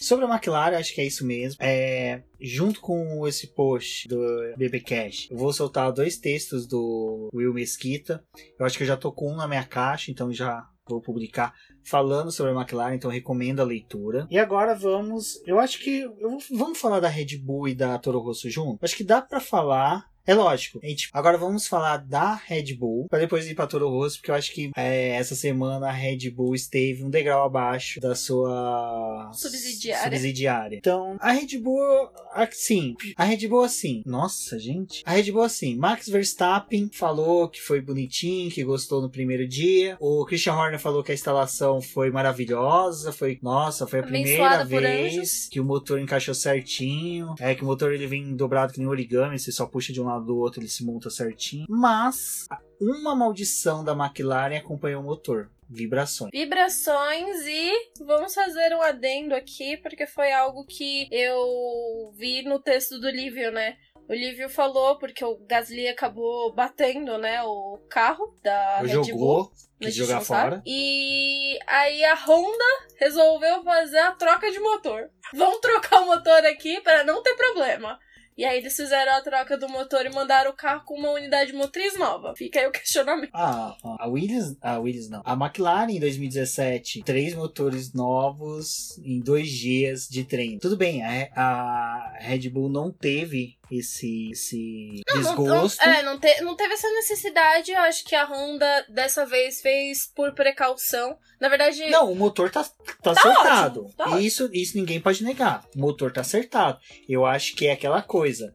Sobre a McLaren, acho que é isso mesmo. É, junto com esse post do BB Cash, eu vou soltar dois textos do Will Mesquita. Eu acho que eu já tô com um na minha caixa, então já vou publicar falando sobre a McLaren, então recomendo a leitura. E agora vamos, eu acho que eu, vamos falar da Red Bull e da Toro Rosso junto. Acho que dá para falar é lógico. Gente, agora vamos falar da Red Bull, para depois ir para Toro Rosso, porque eu acho que é, essa semana a Red Bull esteve um degrau abaixo da sua subsidiária. subsidiária. Então, a Red Bull, assim, a Red Bull assim, nossa, gente. A Red Bull assim, Max Verstappen falou que foi bonitinho, que gostou no primeiro dia. O Christian Horner falou que a instalação foi maravilhosa, foi, nossa, foi a primeira vez que o motor encaixou certinho. É que o motor ele vem dobrado que nem origami, você só puxa de um lado do outro, ele se monta certinho. Mas uma maldição da McLaren acompanhou o motor. Vibrações. Vibrações e vamos fazer um adendo aqui, porque foi algo que eu vi no texto do Lívio, né? O Lívio falou porque o Gasly acabou batendo, né, o carro da Red Jogou, Bull. quis jogar fora. E aí a Honda resolveu fazer a troca de motor. Vamos trocar o motor aqui para não ter problema. E aí eles fizeram a troca do motor e mandaram o carro com uma unidade motriz nova. Fica aí o questionamento. Ah, a Williams, a Williams não. A McLaren em 2017, três motores novos em dois dias de treino. Tudo bem, a, a Red Bull não teve esse, esse não, desgosto. Não, é, não, te, não teve essa necessidade. Eu acho que a Honda dessa vez fez por precaução. Na verdade. Não, o motor tá, tá, Tá acertado. ótimo, tá isso, isso ninguém pode negar. O motor tá acertado. Eu acho que é aquela coisa.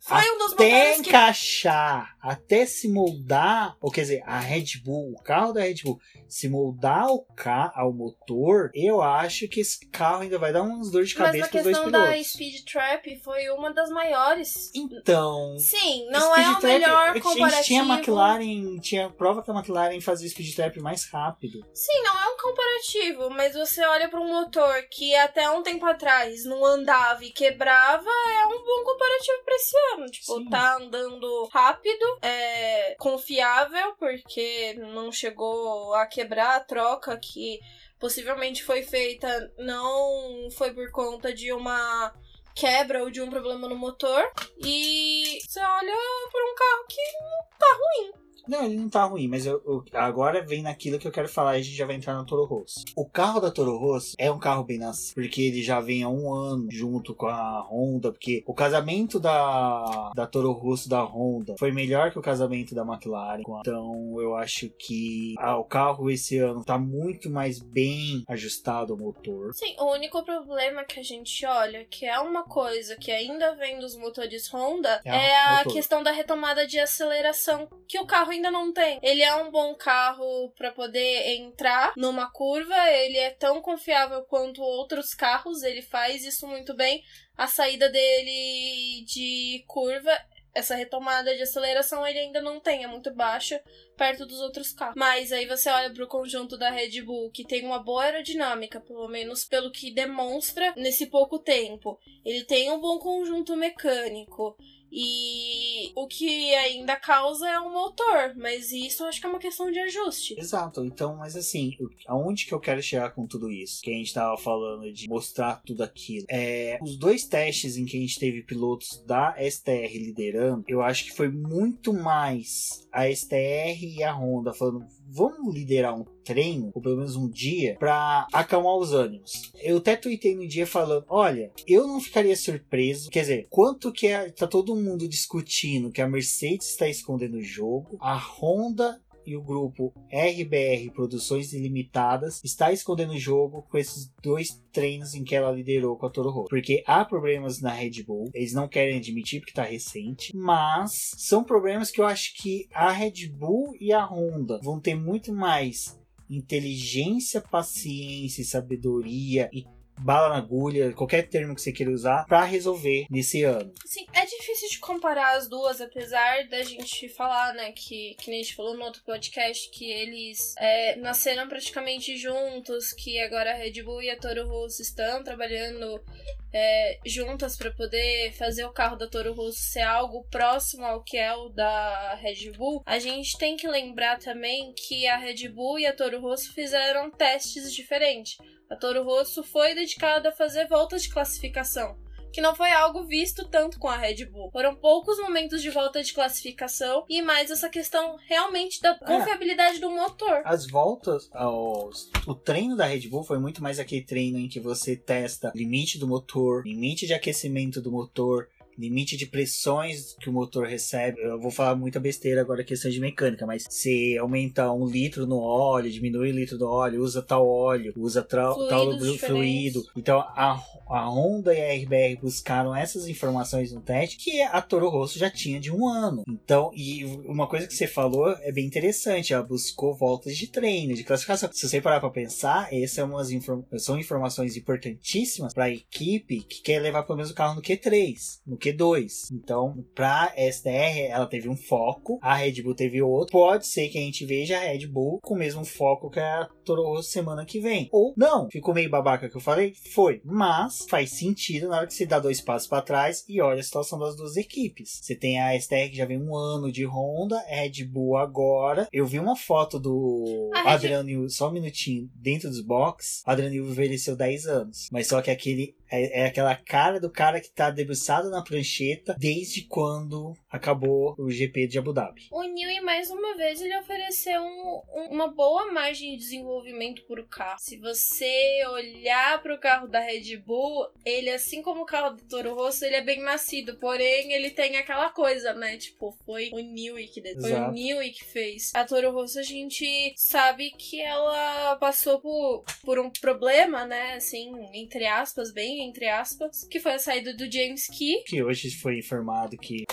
Foi um dos até motores que. Até se moldar, ou quer dizer, a Red Bull, o carro da Red Bull, se moldar ao, ca ao motor, eu acho que esse carro ainda vai dar uns dores de Mas cabeça a pros dois questão pilotos. da Speed Trap foi uma das maiores. Então. Sim, não é o Trap, melhor a gente comparativo. tinha a McLaren, tinha prova que a McLaren fazia o Speed Trap mais rápido. Sim, não é um comparativo, mas você olha para um motor que até um tempo atrás não andava e quebrava, é um bom comparativo para esse ano. Tipo, Sim. tá andando rápido, é confiável, porque não chegou a quebrar a troca que possivelmente foi feita, não foi por conta de uma quebra ou de um problema no motor. E você olha por um carro que não tá ruim. Não, ele não tá ruim, mas eu, eu- agora vem naquilo que eu quero falar e a gente já vai entrar na Toro Rosso. O carro da Toro Rosso é um carro bem nascido, porque ele já vem há um ano junto com a Honda, porque o casamento da, da Toro Rosso da Honda foi melhor que o casamento da McLaren. Então eu acho que ah, o carro esse ano tá muito mais bem ajustado ao motor. Sim, o único problema que a gente olha, que é uma coisa que ainda vem dos motores Honda, É, é, a motor. questão da retomada de aceleração, que o carro ainda não tem. Ele é um bom carro para poder entrar numa curva, ele é tão confiável quanto outros carros, ele faz isso muito bem. A saída dele de curva essa retomada de aceleração ele ainda não tem, é muito baixa, perto dos outros carros. Mas aí você olha pro conjunto da Red Bull, que tem uma boa aerodinâmica, pelo menos pelo que demonstra nesse pouco tempo. Ele tem um bom conjunto mecânico. E o que ainda causa é o motor, mas isso eu acho que é uma questão de ajuste. Exato, então, mas assim, aonde que eu quero chegar com tudo isso? Que a gente tava falando de mostrar tudo aquilo. É, os dois testes em que a gente teve pilotos da STR liderando, eu acho que foi muito mais a STR e a Honda falando, vamos liderar um treino, ou pelo menos um dia, para acalmar os ânimos. Eu até tuitei no dia falando: olha, eu não ficaria surpreso. Quer dizer, quanto que é, tá todo mundo discutindo que a Mercedes está escondendo o jogo, a Honda e o grupo RBR Produções Ilimitadas está escondendo o jogo com esses dois treinos em que ela liderou com a Toro Rosso. Porque há problemas na Red Bull, eles não querem admitir porque está recente, mas são problemas que eu acho que a Red Bull e a Honda vão ter muito mais inteligência, paciência e sabedoria e bala na agulha, qualquer termo que você queira usar, para resolver nesse ano. Sim, é difícil de comparar as duas, apesar da gente falar, né, que, que nem a gente falou no outro podcast, que eles é, nasceram praticamente juntos, que agora a Red Bull e a Toro Rosso estão trabalhando é, juntas para poder fazer o carro da Toro Rosso ser algo próximo ao que é o da Red Bull, a gente tem que lembrar também que a Red Bull e a Toro Rosso fizeram testes diferentes. A Toro Rosso foi dedicada a fazer voltas de classificação, que não foi algo visto tanto com a Red Bull. Foram poucos momentos de volta de classificação e mais essa questão realmente da é. confiabilidade é, do motor. As voltas, aos, o treino da Red Bull foi muito mais aquele treino em que você testa limite do motor, limite de aquecimento do motor, limite de pressões que o motor recebe. Eu vou falar muita besteira agora, questão de mecânica, mas se aumenta um litro no óleo, diminui o litro do óleo, usa tal óleo, usa tal, tal fluido. Então a, a Honda e a RBR buscaram essas informações no teste que a Toro Rosso já tinha de um ano. Então, e uma coisa que você falou é bem interessante, ela buscou voltas de treino, de classificação. Se você parar para pensar, essas inform são informações importantíssimas para a equipe que quer levar pelo menos o carro no Q3, no Q Q2. Então, pra STR, ela teve um foco, a Red Bull teve outro. Pode ser que a gente veja a Red Bull com o mesmo foco que a Toro Rosso semana que vem. Ou não, ficou meio babaca que eu falei? Foi. Mas faz sentido na hora que você dá dois passos para trás e olha a situação das duas equipes. Você tem a STR que já vem um ano de Honda, Red Bull agora. Eu vi uma foto do Adriano, só um minutinho, dentro dos box. Adriano envelheceu 10 anos. Mas só que aquele é, é, aquela cara do cara que tá debruçado na prancheta desde quando acabou o GP de Abu Dhabi. O Newey, mais uma vez, ele ofereceu um, um, uma boa margem de desenvolvimento para o carro. Se você olhar para o carro da Red Bull, ele, assim como o carro do Toro Rosso, ele é bem nascido. Porém, ele tem aquela coisa, né? Tipo, foi o Newey que, foi o Newey que fez. A Toro Rosso, a gente sabe que ela passou por, por um problema, né? Assim, entre aspas, bem entre aspas, que foi a saída do James Key. Que hoje foi informado que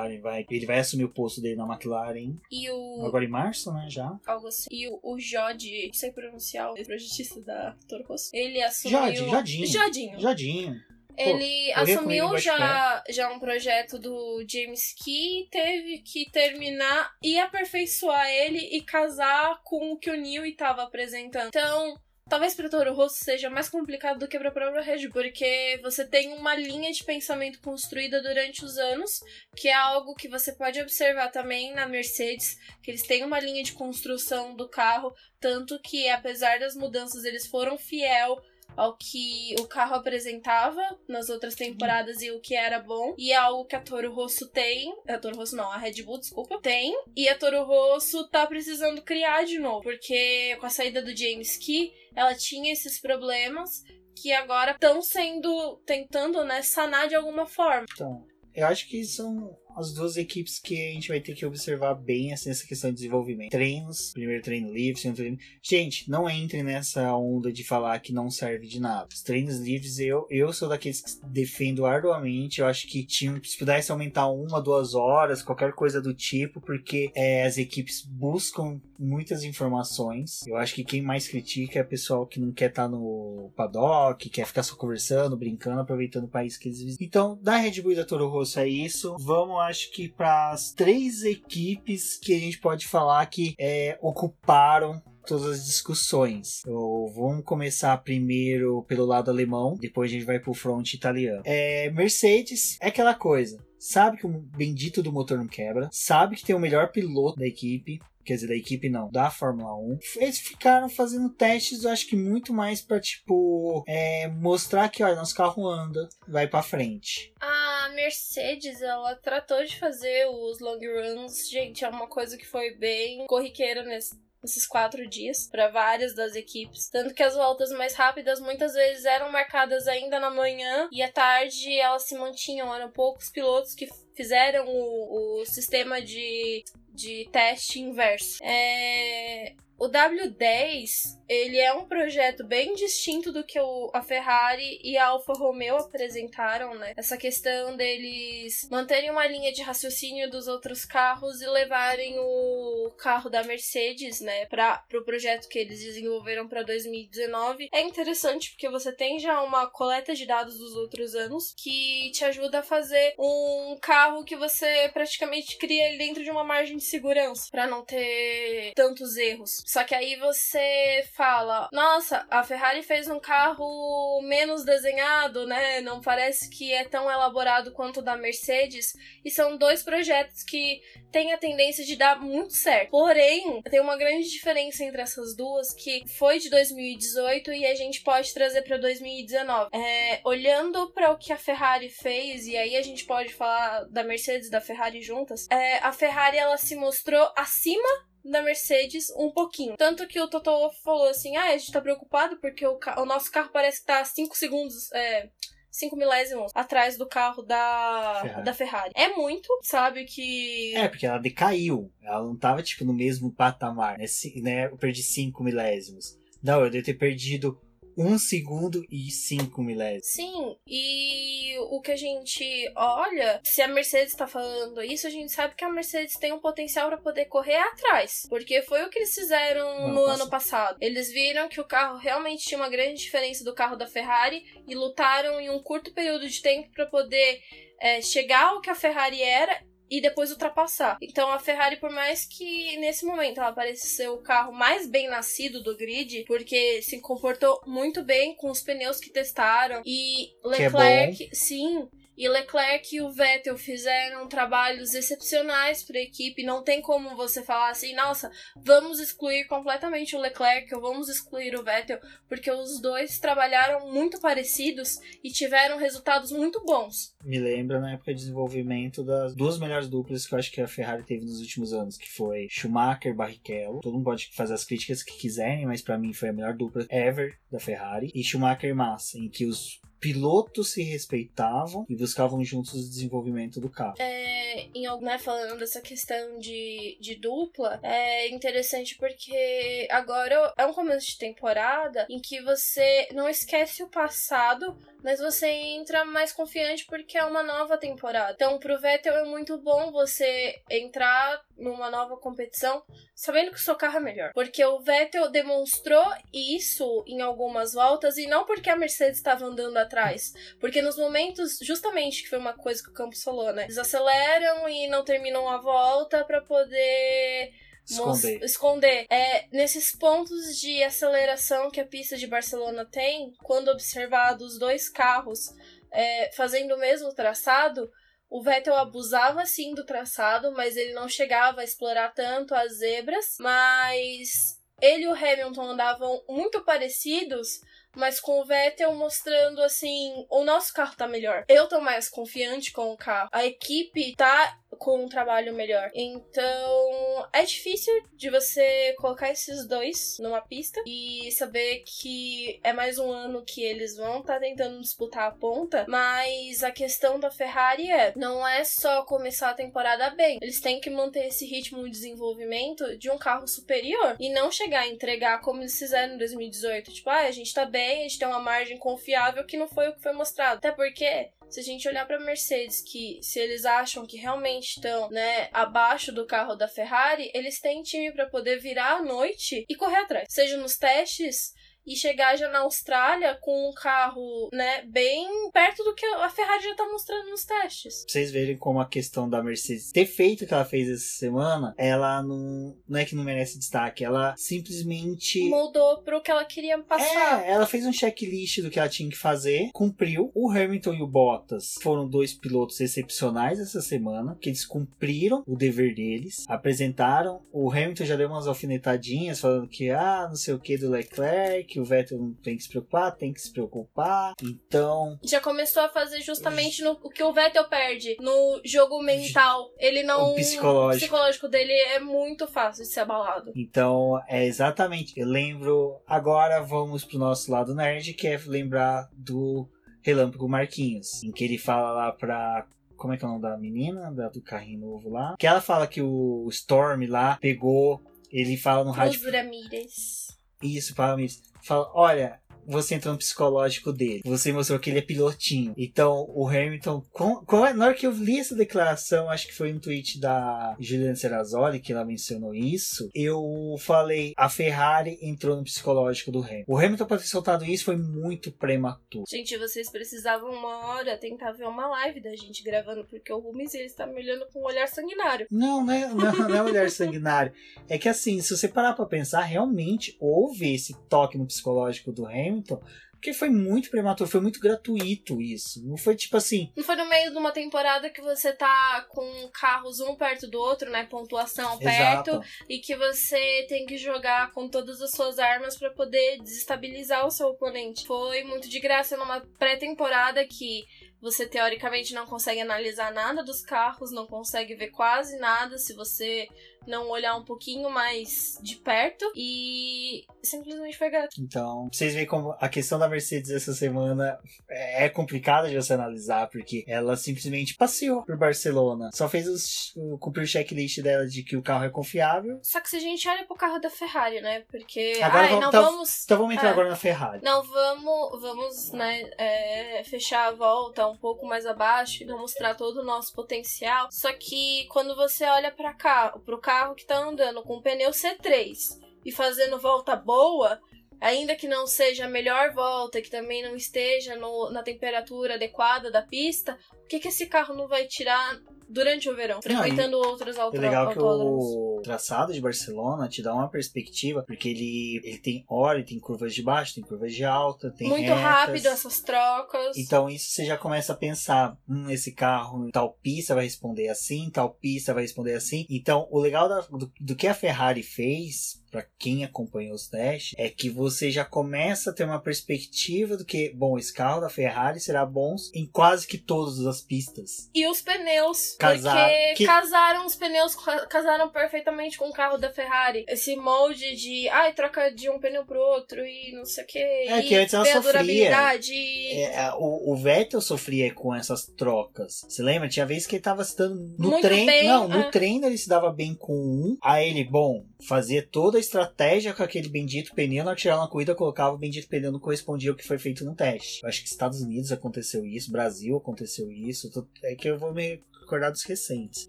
a McLaren vai. Ele vai assumir o posto dele na McLaren. E o. Agora em março, né? Já. Algo assim. E o, o Jod, não sei pronunciar, o projetista da Toro Rosso. Ele assumiu. Jodinho. Jodinho. Jodinho. Jodinho. Ele Pô, assumiu já, já um projeto do James Key, teve que terminar e aperfeiçoar ele e casar com o que o Neil estava apresentando. Então, Talvez para Toro Rosso seja mais complicado do que para a própria Red Bull, porque você tem uma linha de pensamento construída durante os anos, que é algo que você pode observar também na Mercedes, que eles têm uma linha de construção do carro, tanto que apesar das mudanças eles foram fiel ao que o carro apresentava nas outras temporadas e o que era bom. E é algo que a Toro Rosso tem. A Toro Rosso não, a Red Bull, desculpa. Tem. E a Toro Rosso tá precisando criar de novo. Porque com a saída do James Key, ela tinha esses problemas que agora estão sendo. tentando, né, sanar de alguma forma. Então, eu acho que são as duas equipes que a gente vai ter que observar bem assim, essa questão de desenvolvimento. Treinos, primeiro treino livre, segundo treino. Gente, não entre nessa onda de falar que não serve de nada. Os treinos livres, eu, eu sou daqueles que defendo arduamente. Eu acho que tinha, se pudesse aumentar uma, duas horas, qualquer coisa do tipo, porque é, as equipes buscam muitas informações. Eu acho que quem mais critica é o pessoal que não quer estar tá no paddock, quer ficar só conversando, brincando, aproveitando o país que eles visitam. Então, da Red Bull e da Toro Rosso é isso. Vamos acho que para as três equipes que a gente pode falar que é, ocuparam todas as discussões. Então, vamos começar primeiro pelo lado alemão, depois a gente vai pro front italiano. É, Mercedes é aquela coisa. Sabe que o bendito do motor não quebra, sabe que tem o melhor piloto da equipe, quer dizer, da equipe não, da Fórmula 1. Eles ficaram fazendo testes, eu acho que muito mais para tipo é, mostrar que, olha, nosso carro anda, vai para frente. A Mercedes, ela tratou de fazer os long runs, gente, é uma coisa que foi bem corriqueira nesse esses quatro dias para várias das equipes. Tanto que as voltas mais rápidas muitas vezes eram marcadas ainda na manhã e à tarde elas se mantinham. Eram poucos pilotos que fizeram o, o sistema de, de teste inverso. É, o W10, ele é um projeto bem distinto do que o, a Ferrari e a Alfa Romeo apresentaram, né? Essa questão deles manterem uma linha de raciocínio dos outros carros e levarem o carro da Mercedes, né, para o pro projeto que eles desenvolveram para 2019. É interessante porque você tem já uma coleta de dados dos outros anos que te ajuda a fazer um carro que você praticamente cria ele dentro de uma margem de segurança para não ter tantos erros. Só que aí você fala: nossa, a Ferrari fez um carro menos desenhado, né? Não parece que é tão elaborado quanto o da Mercedes. E são dois projetos que têm a tendência de dar muito certo. Porém, tem uma grande diferença entre essas duas que foi de 2018 e a gente pode trazer para 2019. É, olhando para o que a Ferrari fez, e aí a gente pode falar da Mercedes e da Ferrari juntas, é, a Ferrari ela se mostrou acima da Mercedes um pouquinho. Tanto que o Toto falou assim: ah, a gente tá preocupado porque o, o nosso carro parece que tá 5 segundos. É, 5 milésimos atrás do carro da Ferrari. da Ferrari. É muito, sabe que. É, porque ela decaiu. Ela não tava, tipo, no mesmo patamar, né? né? Eu perdi 5 milésimos. Não, eu devo ter perdido um segundo e cinco milésimos. Sim, e o que a gente olha, se a Mercedes está falando isso, a gente sabe que a Mercedes tem um potencial para poder correr atrás, porque foi o que eles fizeram no, no ano passado. Eles viram que o carro realmente tinha uma grande diferença do carro da Ferrari e lutaram em um curto período de tempo para poder é, chegar ao que a Ferrari era e depois ultrapassar. Então a Ferrari, por mais que nesse momento ela pareça ser o carro mais bem nascido do grid, porque se comportou muito bem com os pneus que testaram e Leclerc, é sim, e Leclerc e o Vettel fizeram trabalhos excepcionais para a equipe. Não tem como você falar assim, nossa, vamos excluir completamente o Leclerc ou vamos excluir o Vettel, porque os dois trabalharam muito parecidos e tiveram resultados muito bons. Me lembra na época de desenvolvimento das duas melhores duplas que eu acho que a Ferrari teve nos últimos anos, que foi Schumacher Barrichello. Todo mundo pode fazer as críticas que quiserem, mas para mim foi a melhor dupla ever da Ferrari. E Schumacher Massa, em que os pilotos se respeitavam e buscavam juntos o desenvolvimento do carro. É, em, né, falando dessa questão de, de dupla, é interessante porque agora é um começo de temporada em que você não esquece o passado, mas você entra mais confiante porque é uma nova temporada. Então, pro Vettel é muito bom você entrar numa nova competição sabendo que o seu carro é melhor. Porque o Vettel demonstrou isso em algumas voltas e não porque a Mercedes estava andando atrás. Porque nos momentos, justamente, que foi uma coisa que o Campos falou, né? Eles aceleram e não terminam a volta para poder esconder. esconder. É, nesses pontos de aceleração que a pista de Barcelona tem, quando observados dois carros é, fazendo o mesmo traçado, o Vettel abusava sim do traçado, mas ele não chegava a explorar tanto as zebras. Mas ele e o Hamilton andavam muito parecidos, mas com o Vettel mostrando assim: o nosso carro tá melhor. Eu tô mais confiante com o carro. A equipe tá com um trabalho melhor. Então, é difícil de você colocar esses dois numa pista e saber que é mais um ano que eles vão estar tá tentando disputar a ponta, mas a questão da Ferrari é, não é só começar a temporada bem, eles têm que manter esse ritmo de desenvolvimento de um carro superior e não chegar a entregar como eles fizeram em 2018, tipo, ah, a gente tá bem, a gente tem uma margem confiável que não foi o que foi mostrado. Até porque se a gente olhar para Mercedes, que se eles acham que realmente estão, né, abaixo do carro da Ferrari, eles têm time para poder virar à noite e correr atrás, seja nos testes e chegar já na Austrália com um carro, né, bem perto do que a Ferrari já tá mostrando nos testes. Pra vocês verem como a questão da Mercedes ter feito o que ela fez essa semana, ela não, não é que não merece destaque, ela simplesmente moldou pro que ela queria passar. É, ela fez um checklist do que ela tinha que fazer, cumpriu. O Hamilton e o Bottas foram dois pilotos excepcionais essa semana, que eles cumpriram o dever deles, apresentaram. O Hamilton já deu umas alfinetadinhas falando que ah, não sei o que do Leclerc, o Vettel não tem que se preocupar, tem que se preocupar. Então, já começou a fazer justamente no, o que o Vettel perde no jogo mental. Ele não o psicológico. o psicológico dele é muito fácil de ser abalado. Então, é exatamente. Eu lembro. Agora vamos pro nosso lado nerd, que é lembrar do Relâmpago Marquinhos, em que ele fala lá pra como é que é o nome da menina, da, do carrinho novo lá? Que ela fala que o Storm lá pegou, ele fala no rádio. Cruz Ramírez. Isso, para Fala, olha, você entrou no psicológico dele. Você mostrou que ele é pilotinho. Então, o Hamilton. Com, com, na hora que eu li essa declaração, acho que foi um tweet da Juliana Serrazoli que ela mencionou isso. Eu falei: a Ferrari entrou no psicológico do Hamilton. O Hamilton, pra ter soltado isso, foi muito prematuro. Gente, vocês precisavam uma hora tentar ver uma live da gente gravando, porque o Rumis ele está me olhando com um olhar sanguinário. Não, não é, não, não é olhar sanguinário. É que assim, se você parar pra pensar, realmente houve esse toque no psicológico do Hamilton Hamilton, porque foi muito prematuro, foi muito gratuito isso. Não foi tipo assim. Não foi no meio de uma temporada que você tá com carros um perto do outro, né? Pontuação perto, Exato. e que você tem que jogar com todas as suas armas para poder desestabilizar o seu oponente. Foi muito de graça numa pré-temporada que você teoricamente não consegue analisar nada dos carros, não consegue ver quase nada se você não olhar um pouquinho mais de perto e simplesmente foi gato. Então, vocês veem como a questão da Mercedes essa semana é complicada de você analisar, porque ela simplesmente passeou por Barcelona. Só fez os, cumpriu o checklist dela de que o carro é confiável. Só que se a gente olha pro carro da Ferrari, né? Porque. Agora ai, vamos, não então, vamos. Então vamos entrar é, agora na Ferrari. Não, vamos, vamos né, é, fechar a volta um pouco mais abaixo e mostrar todo o nosso potencial. Só que quando você olha para cá, pro carro carro que tá andando com pneu C3 e fazendo volta boa, ainda que não seja a melhor volta, que também não esteja no, na temperatura adequada da pista, o que, que esse carro não vai tirar durante o verão, frequentando não, outros autódromos. É legal que o traçado de Barcelona te dá uma perspectiva, porque ele, ele tem hora, tem curvas de baixo, tem curvas de alta, tem Muito retas. rápido essas trocas. Então isso você já começa a pensar, hum, esse carro, tal pista vai responder assim, tal pista vai responder assim. Então o legal da, do, do que a Ferrari fez para quem acompanhou os testes, é que você já começa a ter uma perspectiva do que, bom, esse carro da Ferrari será bom em quase que todas as pistas. E os pneus, Casar... porque que... casaram os pneus, casaram perfeitamente com o carro da Ferrari. Esse molde de, ai, troca de um pneu pro outro e não sei o que. É que antes ela sofria. É, o, o Vettel sofria com essas trocas. Você lembra? Tinha vezes que ele tava se dando no Muito treino. Bem, não, no é. treino ele se dava bem com um. Aí ele, bom, fazia toda estratégia com aquele bendito pneu, na tirar uma corrida, colocava o bendito pneu não correspondia ao que foi feito no teste. Eu acho que Estados Unidos aconteceu isso, Brasil aconteceu isso. É que eu vou me recordados recentes.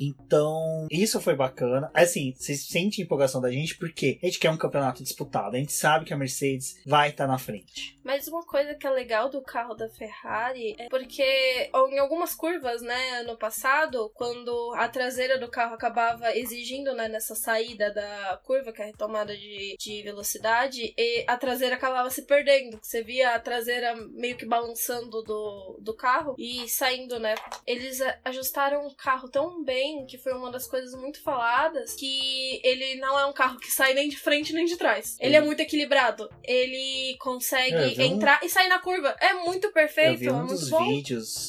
Então, isso foi bacana. Assim, vocês sentem empolgação da gente porque a gente quer um campeonato disputado. A gente sabe que a Mercedes vai estar tá na frente. Mas uma coisa que é legal do carro da Ferrari é porque em algumas curvas, né, ano passado, quando a traseira do carro acabava exigindo, né, nessa saída da curva, que é a retomada de, de velocidade, e a traseira acabava se perdendo. Você via a traseira meio que balançando do, do carro e saindo, né? Eles ajustaram carro tão bem, que foi uma das coisas muito faladas, que ele não é um carro que sai nem de frente nem de trás. Ele é muito equilibrado. Ele consegue é, entrar e sair na curva. É muito perfeito. Vi um é dos bom.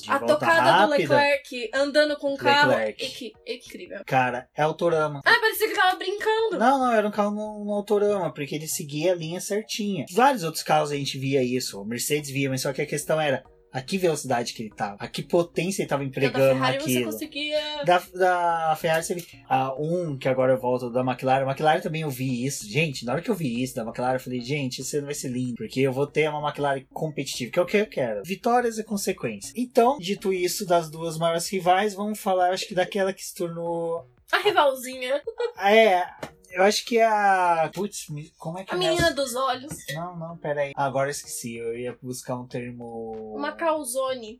A tocada rápida. do Leclerc andando com o carro. Leclerc. É incrível. Cara, é autorama. Ah, parecia que tava brincando. Não, não, era um carro no, no autorama, porque ele seguia a linha certinha. Vários outros carros a gente via isso. O Mercedes via, mas só que a questão era a que velocidade que ele tava, a que potência ele tava empregando da naquilo. Você conseguia... Da, da Ferrari você a um que agora eu volto da McLaren, a McLaren também eu vi isso. Gente, na hora que eu vi isso da McLaren, eu falei, gente, isso não vai ser lindo, porque eu vou ter uma McLaren competitiva, que é o que eu quero. Vitórias e consequências. Então, dito isso, das duas maiores rivais, vamos falar, acho que daquela que se tornou a rivalzinha. É, Eu acho que a. Putz, como é que A é? menina dos olhos. Não, não, peraí. Agora eu esqueci. Eu ia buscar um termo. Uma calzone.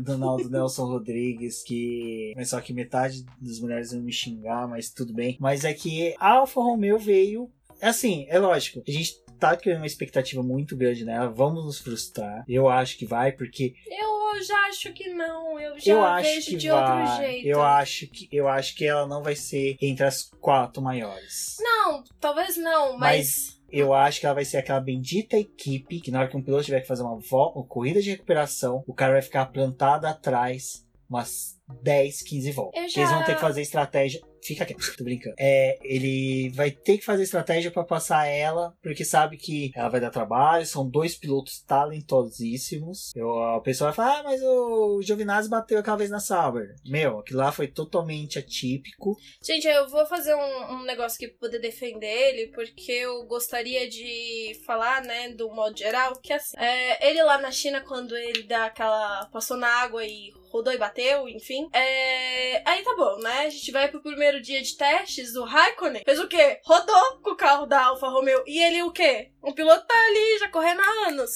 do, não, do Nelson Rodrigues, que. Mas só que metade das mulheres iam me xingar, mas tudo bem. Mas é que a Alfa Romeo veio. Assim, é lógico. A gente tá criando uma expectativa muito grande nela. Vamos nos frustrar. Eu acho que vai, porque Eu já acho que não. Eu já eu acho vejo que de vai. outro jeito. Eu acho que eu acho que ela não vai ser entre as quatro maiores. Não, talvez não, mas. Eu acho que ela vai ser aquela bendita equipe que na hora que um piloto tiver que fazer uma, uma corrida de recuperação, o cara vai ficar plantado atrás umas 10, 15 voltas. Porque Eles vão já- ter que fazer estratégia. Fica quieto, tô brincando. É, ele vai ter que fazer estratégia pra passar ela, porque sabe que ela vai dar trabalho. São dois pilotos talentosíssimos. Eu, a pessoa vai falar, ah, mas o Giovinazzi bateu aquela vez na Sauber. Meu, aquilo lá foi totalmente atípico. Gente, eu vou fazer um, um negócio pra poder defender ele, porque eu gostaria de falar, né, do modo geral, que assim, é, ele lá na China, quando ele dá aquela. passou na água e rodou e bateu, enfim. É, aí tá bom, né? A gente vai pro primeiro dia de testes do Raikkonen. Fez o quê? Rodou com o carro da Alfa Romeo. E ele o quê? Um piloto tá ali já correndo há anos.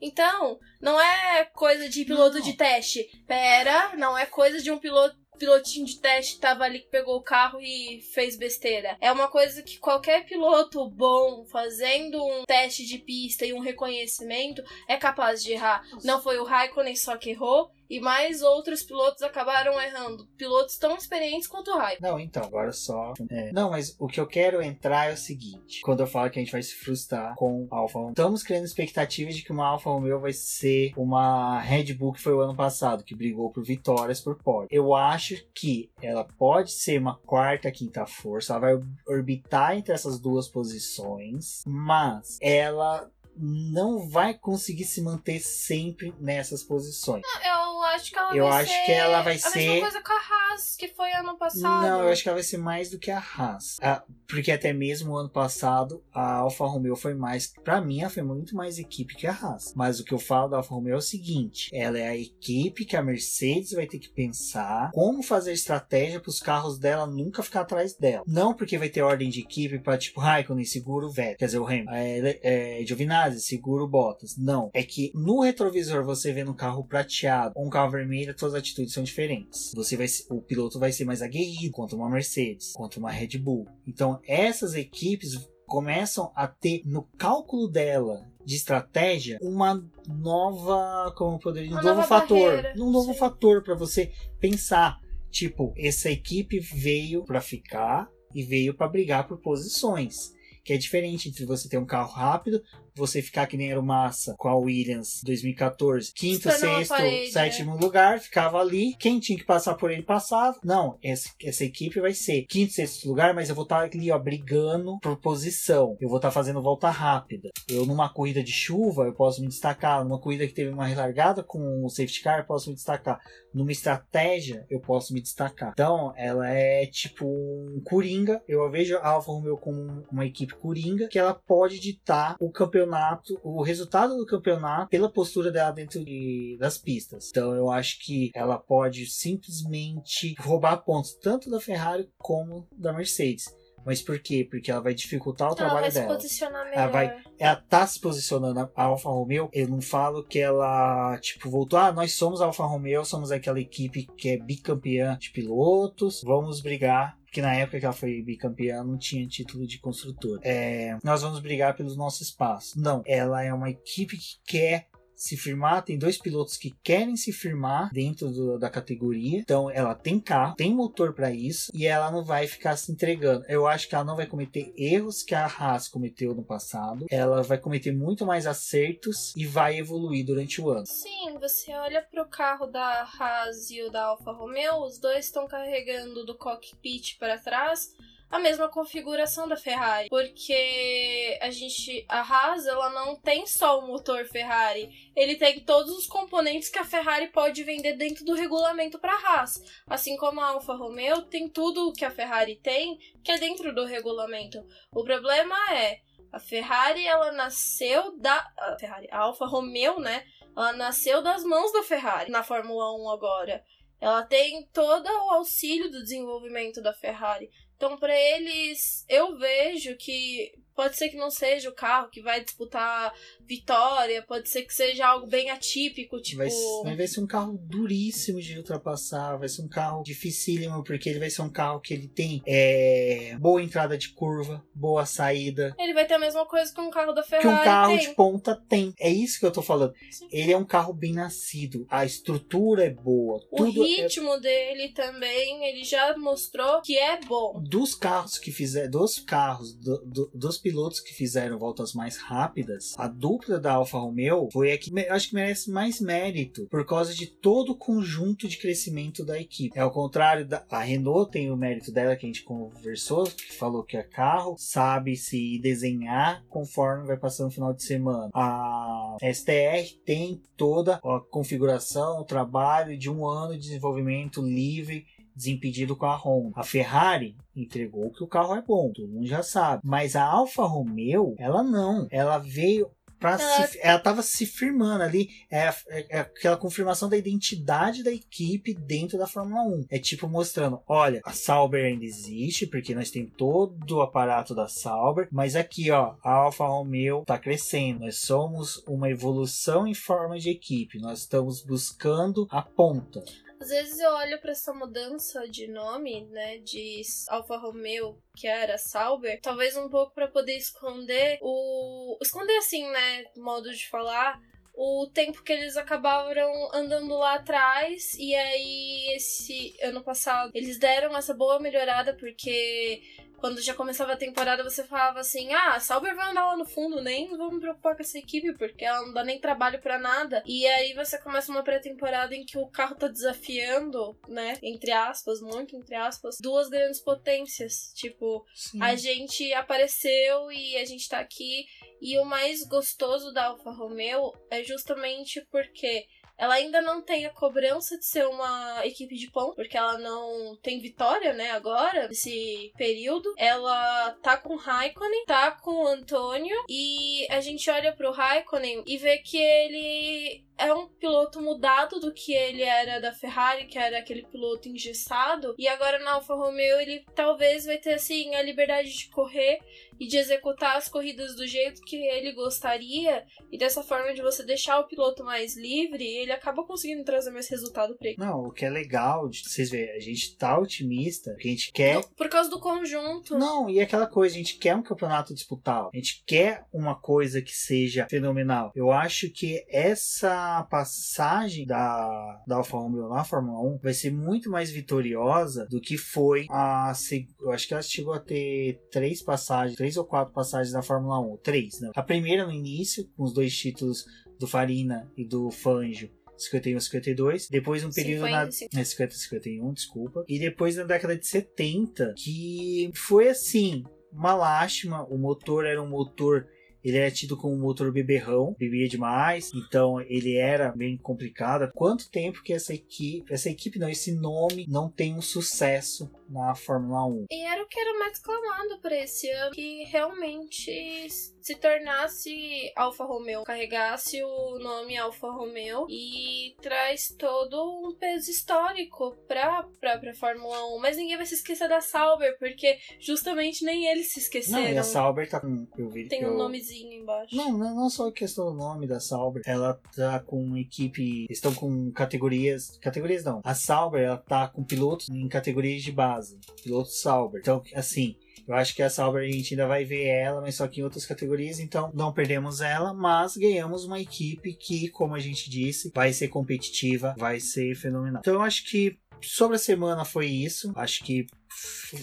Então, não é coisa de piloto Não. de teste. Pera, não é coisa de um piloto pilotinho de teste tava ali que pegou o carro e fez besteira. É uma coisa que qualquer piloto bom fazendo um teste de pista e um reconhecimento é capaz de errar. Não foi o Raikkonen só que errou e mais outros pilotos acabaram errando. Pilotos tão experientes quanto o Raikkonen. Não, então, agora só. é. Não, mas o que eu quero entrar é o seguinte: quando eu falo que a gente vai se frustrar com a Alfa Romeo, estamos criando expectativas de que uma Alfa Romeo vai ser uma Red Bull que foi o ano passado, que brigou por vitórias por pódio. Eu acho que ela pode ser uma quarta, quinta força, ela vai orbitar entre essas duas posições, mas ela não vai conseguir se manter sempre nessas posições. Eu acho que ela Eu vai acho ser que ela vai a ser- mesma coisa com a Haas, que foi ano passado. Não, eu acho que ela vai ser mais do que a Haas. Ah, porque até mesmo o ano passado, a Alfa Romeo foi mais. Pra mim, ela foi muito mais equipe que a Haas. Mas o que eu falo da Alfa Romeo é o seguinte: ela é a equipe que a Mercedes vai ter que pensar como fazer estratégia para os carros dela nunca ficar atrás dela. Não porque vai ter ordem de equipe para tipo, Raikkonen segura o Vettel, quer dizer, o Hamilton, é, é, Giovinazzi segura o Bottas. Não, é que no retrovisor você vê no carro prateado ou um carro vermelho, todas as atitudes são diferentes. Você vai, o piloto vai ser mais aguerrido contra uma Mercedes, contra uma Red Bull. Então essas equipes começam a ter no cálculo dela de estratégia uma nova, como poderia, um novo fator, barreira, um novo sim. fator para você pensar, tipo, essa equipe veio para ficar e veio para brigar por posições. Que é diferente entre você ter um carro rápido, você ficar que nem era o Massa com a Williams 2014, quinto, sexto, parede, sétimo lugar, ficava ali. Quem tinha que passar por ele passava. Não, essa, essa equipe vai ser quinto, sexto lugar, mas eu vou estar ali, ó, brigando por posição. Eu vou estar fazendo volta rápida. Eu, numa corrida de chuva, eu posso me destacar. Numa corrida que teve uma relargada com o safety car, eu posso me destacar. Numa estratégia, eu posso me destacar. Então, ela é tipo um coringa. Eu vejo a Alfa Romeo como uma equipe coringa que ela pode ditar o campeonato, o resultado do campeonato pela postura dela dentro de- das pistas. Então, eu acho que ela pode simplesmente roubar pontos tanto da Ferrari como da Mercedes. Mas por quê? Porque ela vai dificultar o ela trabalho vai se dela posicionar melhor. Ela vai- ela tá se posicionando a Alfa Romeo. Eu não falo que ela, tipo, voltou. Ah, nós somos a Alfa Romeo, somos aquela equipe que é bicampeã de pilotos. Vamos brigar. Porque na época que ela foi bicampeã não tinha título de construtor. É, nós vamos brigar pelo nosso espaço. Não, ela é uma equipe que quer se firmar, tem dois pilotos que querem se firmar dentro do- da categoria. Então ela tem carro, tem motor para isso e ela não vai ficar se entregando. Eu acho que ela não vai cometer erros que a Haas cometeu no passado. Ela vai cometer muito mais acertos e vai evoluir durante o ano. Sim, você olha pro carro da Haas e o da Alfa Romeo, os dois estão carregando do cockpit para trás a mesma configuração da Ferrari, porque a gente a Haas ela não tem só o motor Ferrari, ele tem todos os componentes que a Ferrari pode vender dentro do regulamento para Haas, assim como a Alfa Romeo tem tudo o que a Ferrari tem que é dentro do regulamento. O problema é a Ferrari ela nasceu da a Ferrari, a Alfa Romeo, né? Ela nasceu das mãos da Ferrari na Fórmula 1 agora. Ela tem todo o auxílio do desenvolvimento da Ferrari. Então, para eles, eu vejo que Pode ser que não seja o carro que vai disputar vitória, pode ser que seja algo bem atípico, tipo. Vai, vai ser um carro duríssimo de ultrapassar, vai ser um carro dificílimo, porque ele vai ser um carro que ele tem é, boa entrada de curva, boa saída. Ele vai ter a mesma coisa que um carro da Ferrari. Que um carro tem. de ponta tem. É isso que eu tô falando. Sim. Ele é um carro bem nascido, a estrutura é boa. O é ritmo é... dele também, ele já mostrou que é bom. Dos carros que fizer, dos carros, do, do, dos pilotos que fizeram voltas mais rápidas, a dupla da Alfa Romeo foi a que acho que merece mais mérito por causa de todo o conjunto de crescimento da equipe. É ao contrário da a Renault tem o mérito dela que a gente conversou, que falou que é carro, sabe se desenhar conforme vai passando o final de semana. A STR tem toda a configuração, o trabalho de um ano de desenvolvimento livre desimpedido com a Honda. A Ferrari entregou que o carro é bom, todo mundo já sabe. Mas a Alfa Romeo, ela não. Ela veio Pra ela... Se, ela tava se firmando ali. É, é, aquela confirmação da identidade da equipe dentro da Fórmula 1. É tipo mostrando: olha, a Sauber ainda existe, porque nós temos todo o aparato da Sauber, mas aqui, ó, a Alfa Romeo tá crescendo. Nós somos uma evolução em forma de equipe. Nós estamos buscando a ponta. Às vezes eu olho para essa mudança de nome, né, de Alfa Romeo, que era Sauber, talvez um pouco para poder esconder o esconder assim, né, modo de falar, o tempo que eles acabaram andando lá atrás e aí esse ano passado eles deram essa boa melhorada porque quando já começava a temporada, você falava assim: ah, a Sauber vai andar lá no fundo, nem vou me preocupar com essa equipe, porque ela não dá nem trabalho para nada. E aí você começa uma pré-temporada em que o carro tá desafiando, né? Entre aspas, muito entre aspas, duas grandes potências. Tipo, Sim. a gente apareceu e a gente tá aqui. E o mais gostoso da Alfa Romeo é justamente porque ela ainda não tem a cobrança de ser uma equipe de ponto, porque ela não tem vitória, né, agora, nesse período. Ela tá com o Raikkonen, tá com o Antônio, e a gente olha pro Raikkonen e vê que ele é um piloto mudado do que ele era da Ferrari, que era aquele piloto engessado, e agora na Alfa Romeo ele talvez vai ter assim a liberdade de correr e de executar as corridas do jeito que ele gostaria, e dessa forma de você deixar o piloto mais livre, ele acaba conseguindo trazer mais resultado para ele. Não, o que é legal de vocês verem, a gente tá otimista, que a gente quer. Por causa do conjunto. Não, e aquela coisa, a gente quer um campeonato disputado, a gente quer uma coisa que seja fenomenal. Eu acho que essa passagem da, da Alfa Romeo na Fórmula 1 vai ser muito mais vitoriosa do que foi a. Eu acho que ela chegou a ter três passagens três ou quatro passagens da Fórmula 1. Três, né? A primeira no início, com os dois títulos do Farina e do Fangio. 51 52, depois um período 50, na 50 51, desculpa, e depois na década de 70, que foi assim, uma lástima, o motor era um motor ele era tido como um motor beberrão, bebia demais, então ele era bem complicado. Quanto tempo que essa equipe, essa equipe não, esse nome não tem um sucesso na Fórmula 1? E era o que era mais clamado para esse ano, que realmente se tornasse Alfa Romeo, carregasse o nome Alfa Romeo e traz todo um peso histórico pra própria Fórmula 1. Mas ninguém vai se esquecer da Sauber, porque justamente nem eles se esqueceram. Não, e a Sauber tá com. Eu vi Tem um eu... nomezinho embaixo. Não, não, não só a questão do nome da Sauber. Ela tá com equipe. Estão com categorias. Categorias não. A Sauber, ela tá com pilotos em categorias de base. Pilotos Sauber. Então, assim eu acho que a Sauber a gente ainda vai ver ela, mas só que em outras categorias, então não perdemos ela, mas ganhamos uma equipe que, como a gente disse, vai ser competitiva, vai ser fenomenal. Então eu acho que sobre a semana foi isso. Acho que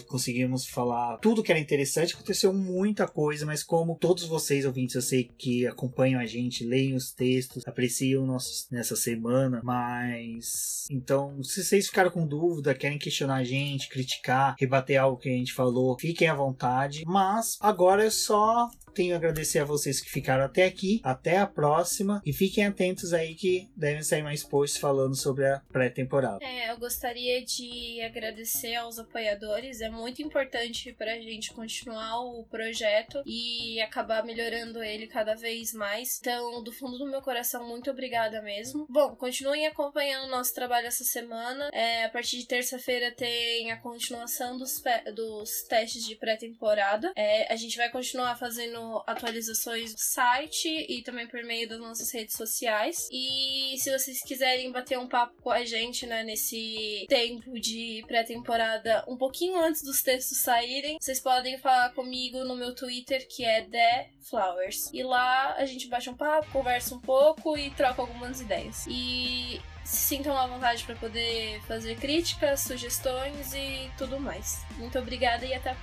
conseguimos falar tudo que era interessante. Aconteceu muita coisa, mas como todos vocês, ouvintes, eu sei que acompanham a gente, leem os textos, apreciam nossos nessa semana, mas então, se vocês ficaram com dúvida, querem questionar a gente, criticar, rebater algo que a gente falou, fiquem à vontade. Mas agora é só tenho a agradecer a vocês que ficaram até aqui. Até a próxima. E fiquem atentos aí que devem sair mais posts falando sobre a pré-temporada. É, eu gostaria de agradecer aos apoiadores. É muito importante para a gente continuar o projeto e acabar melhorando ele cada vez mais. Então, do fundo do meu coração, muito obrigada mesmo. Bom, continuem acompanhando o nosso trabalho essa semana. É, a partir de terça-feira tem a continuação dos, dos testes de pré-temporada. É, a gente vai continuar fazendo atualizações do site e também por meio das nossas redes sociais. E se vocês quiserem bater um papo com a gente, né, nesse tempo de pré-temporada, um pouquinho antes dos textos saírem, vocês podem falar comigo no meu Twitter, que é The Flowers. E lá a gente bate um papo, conversa um pouco e troca algumas ideias. E se sintam à vontade para poder fazer críticas, sugestões e tudo mais. Muito obrigada e até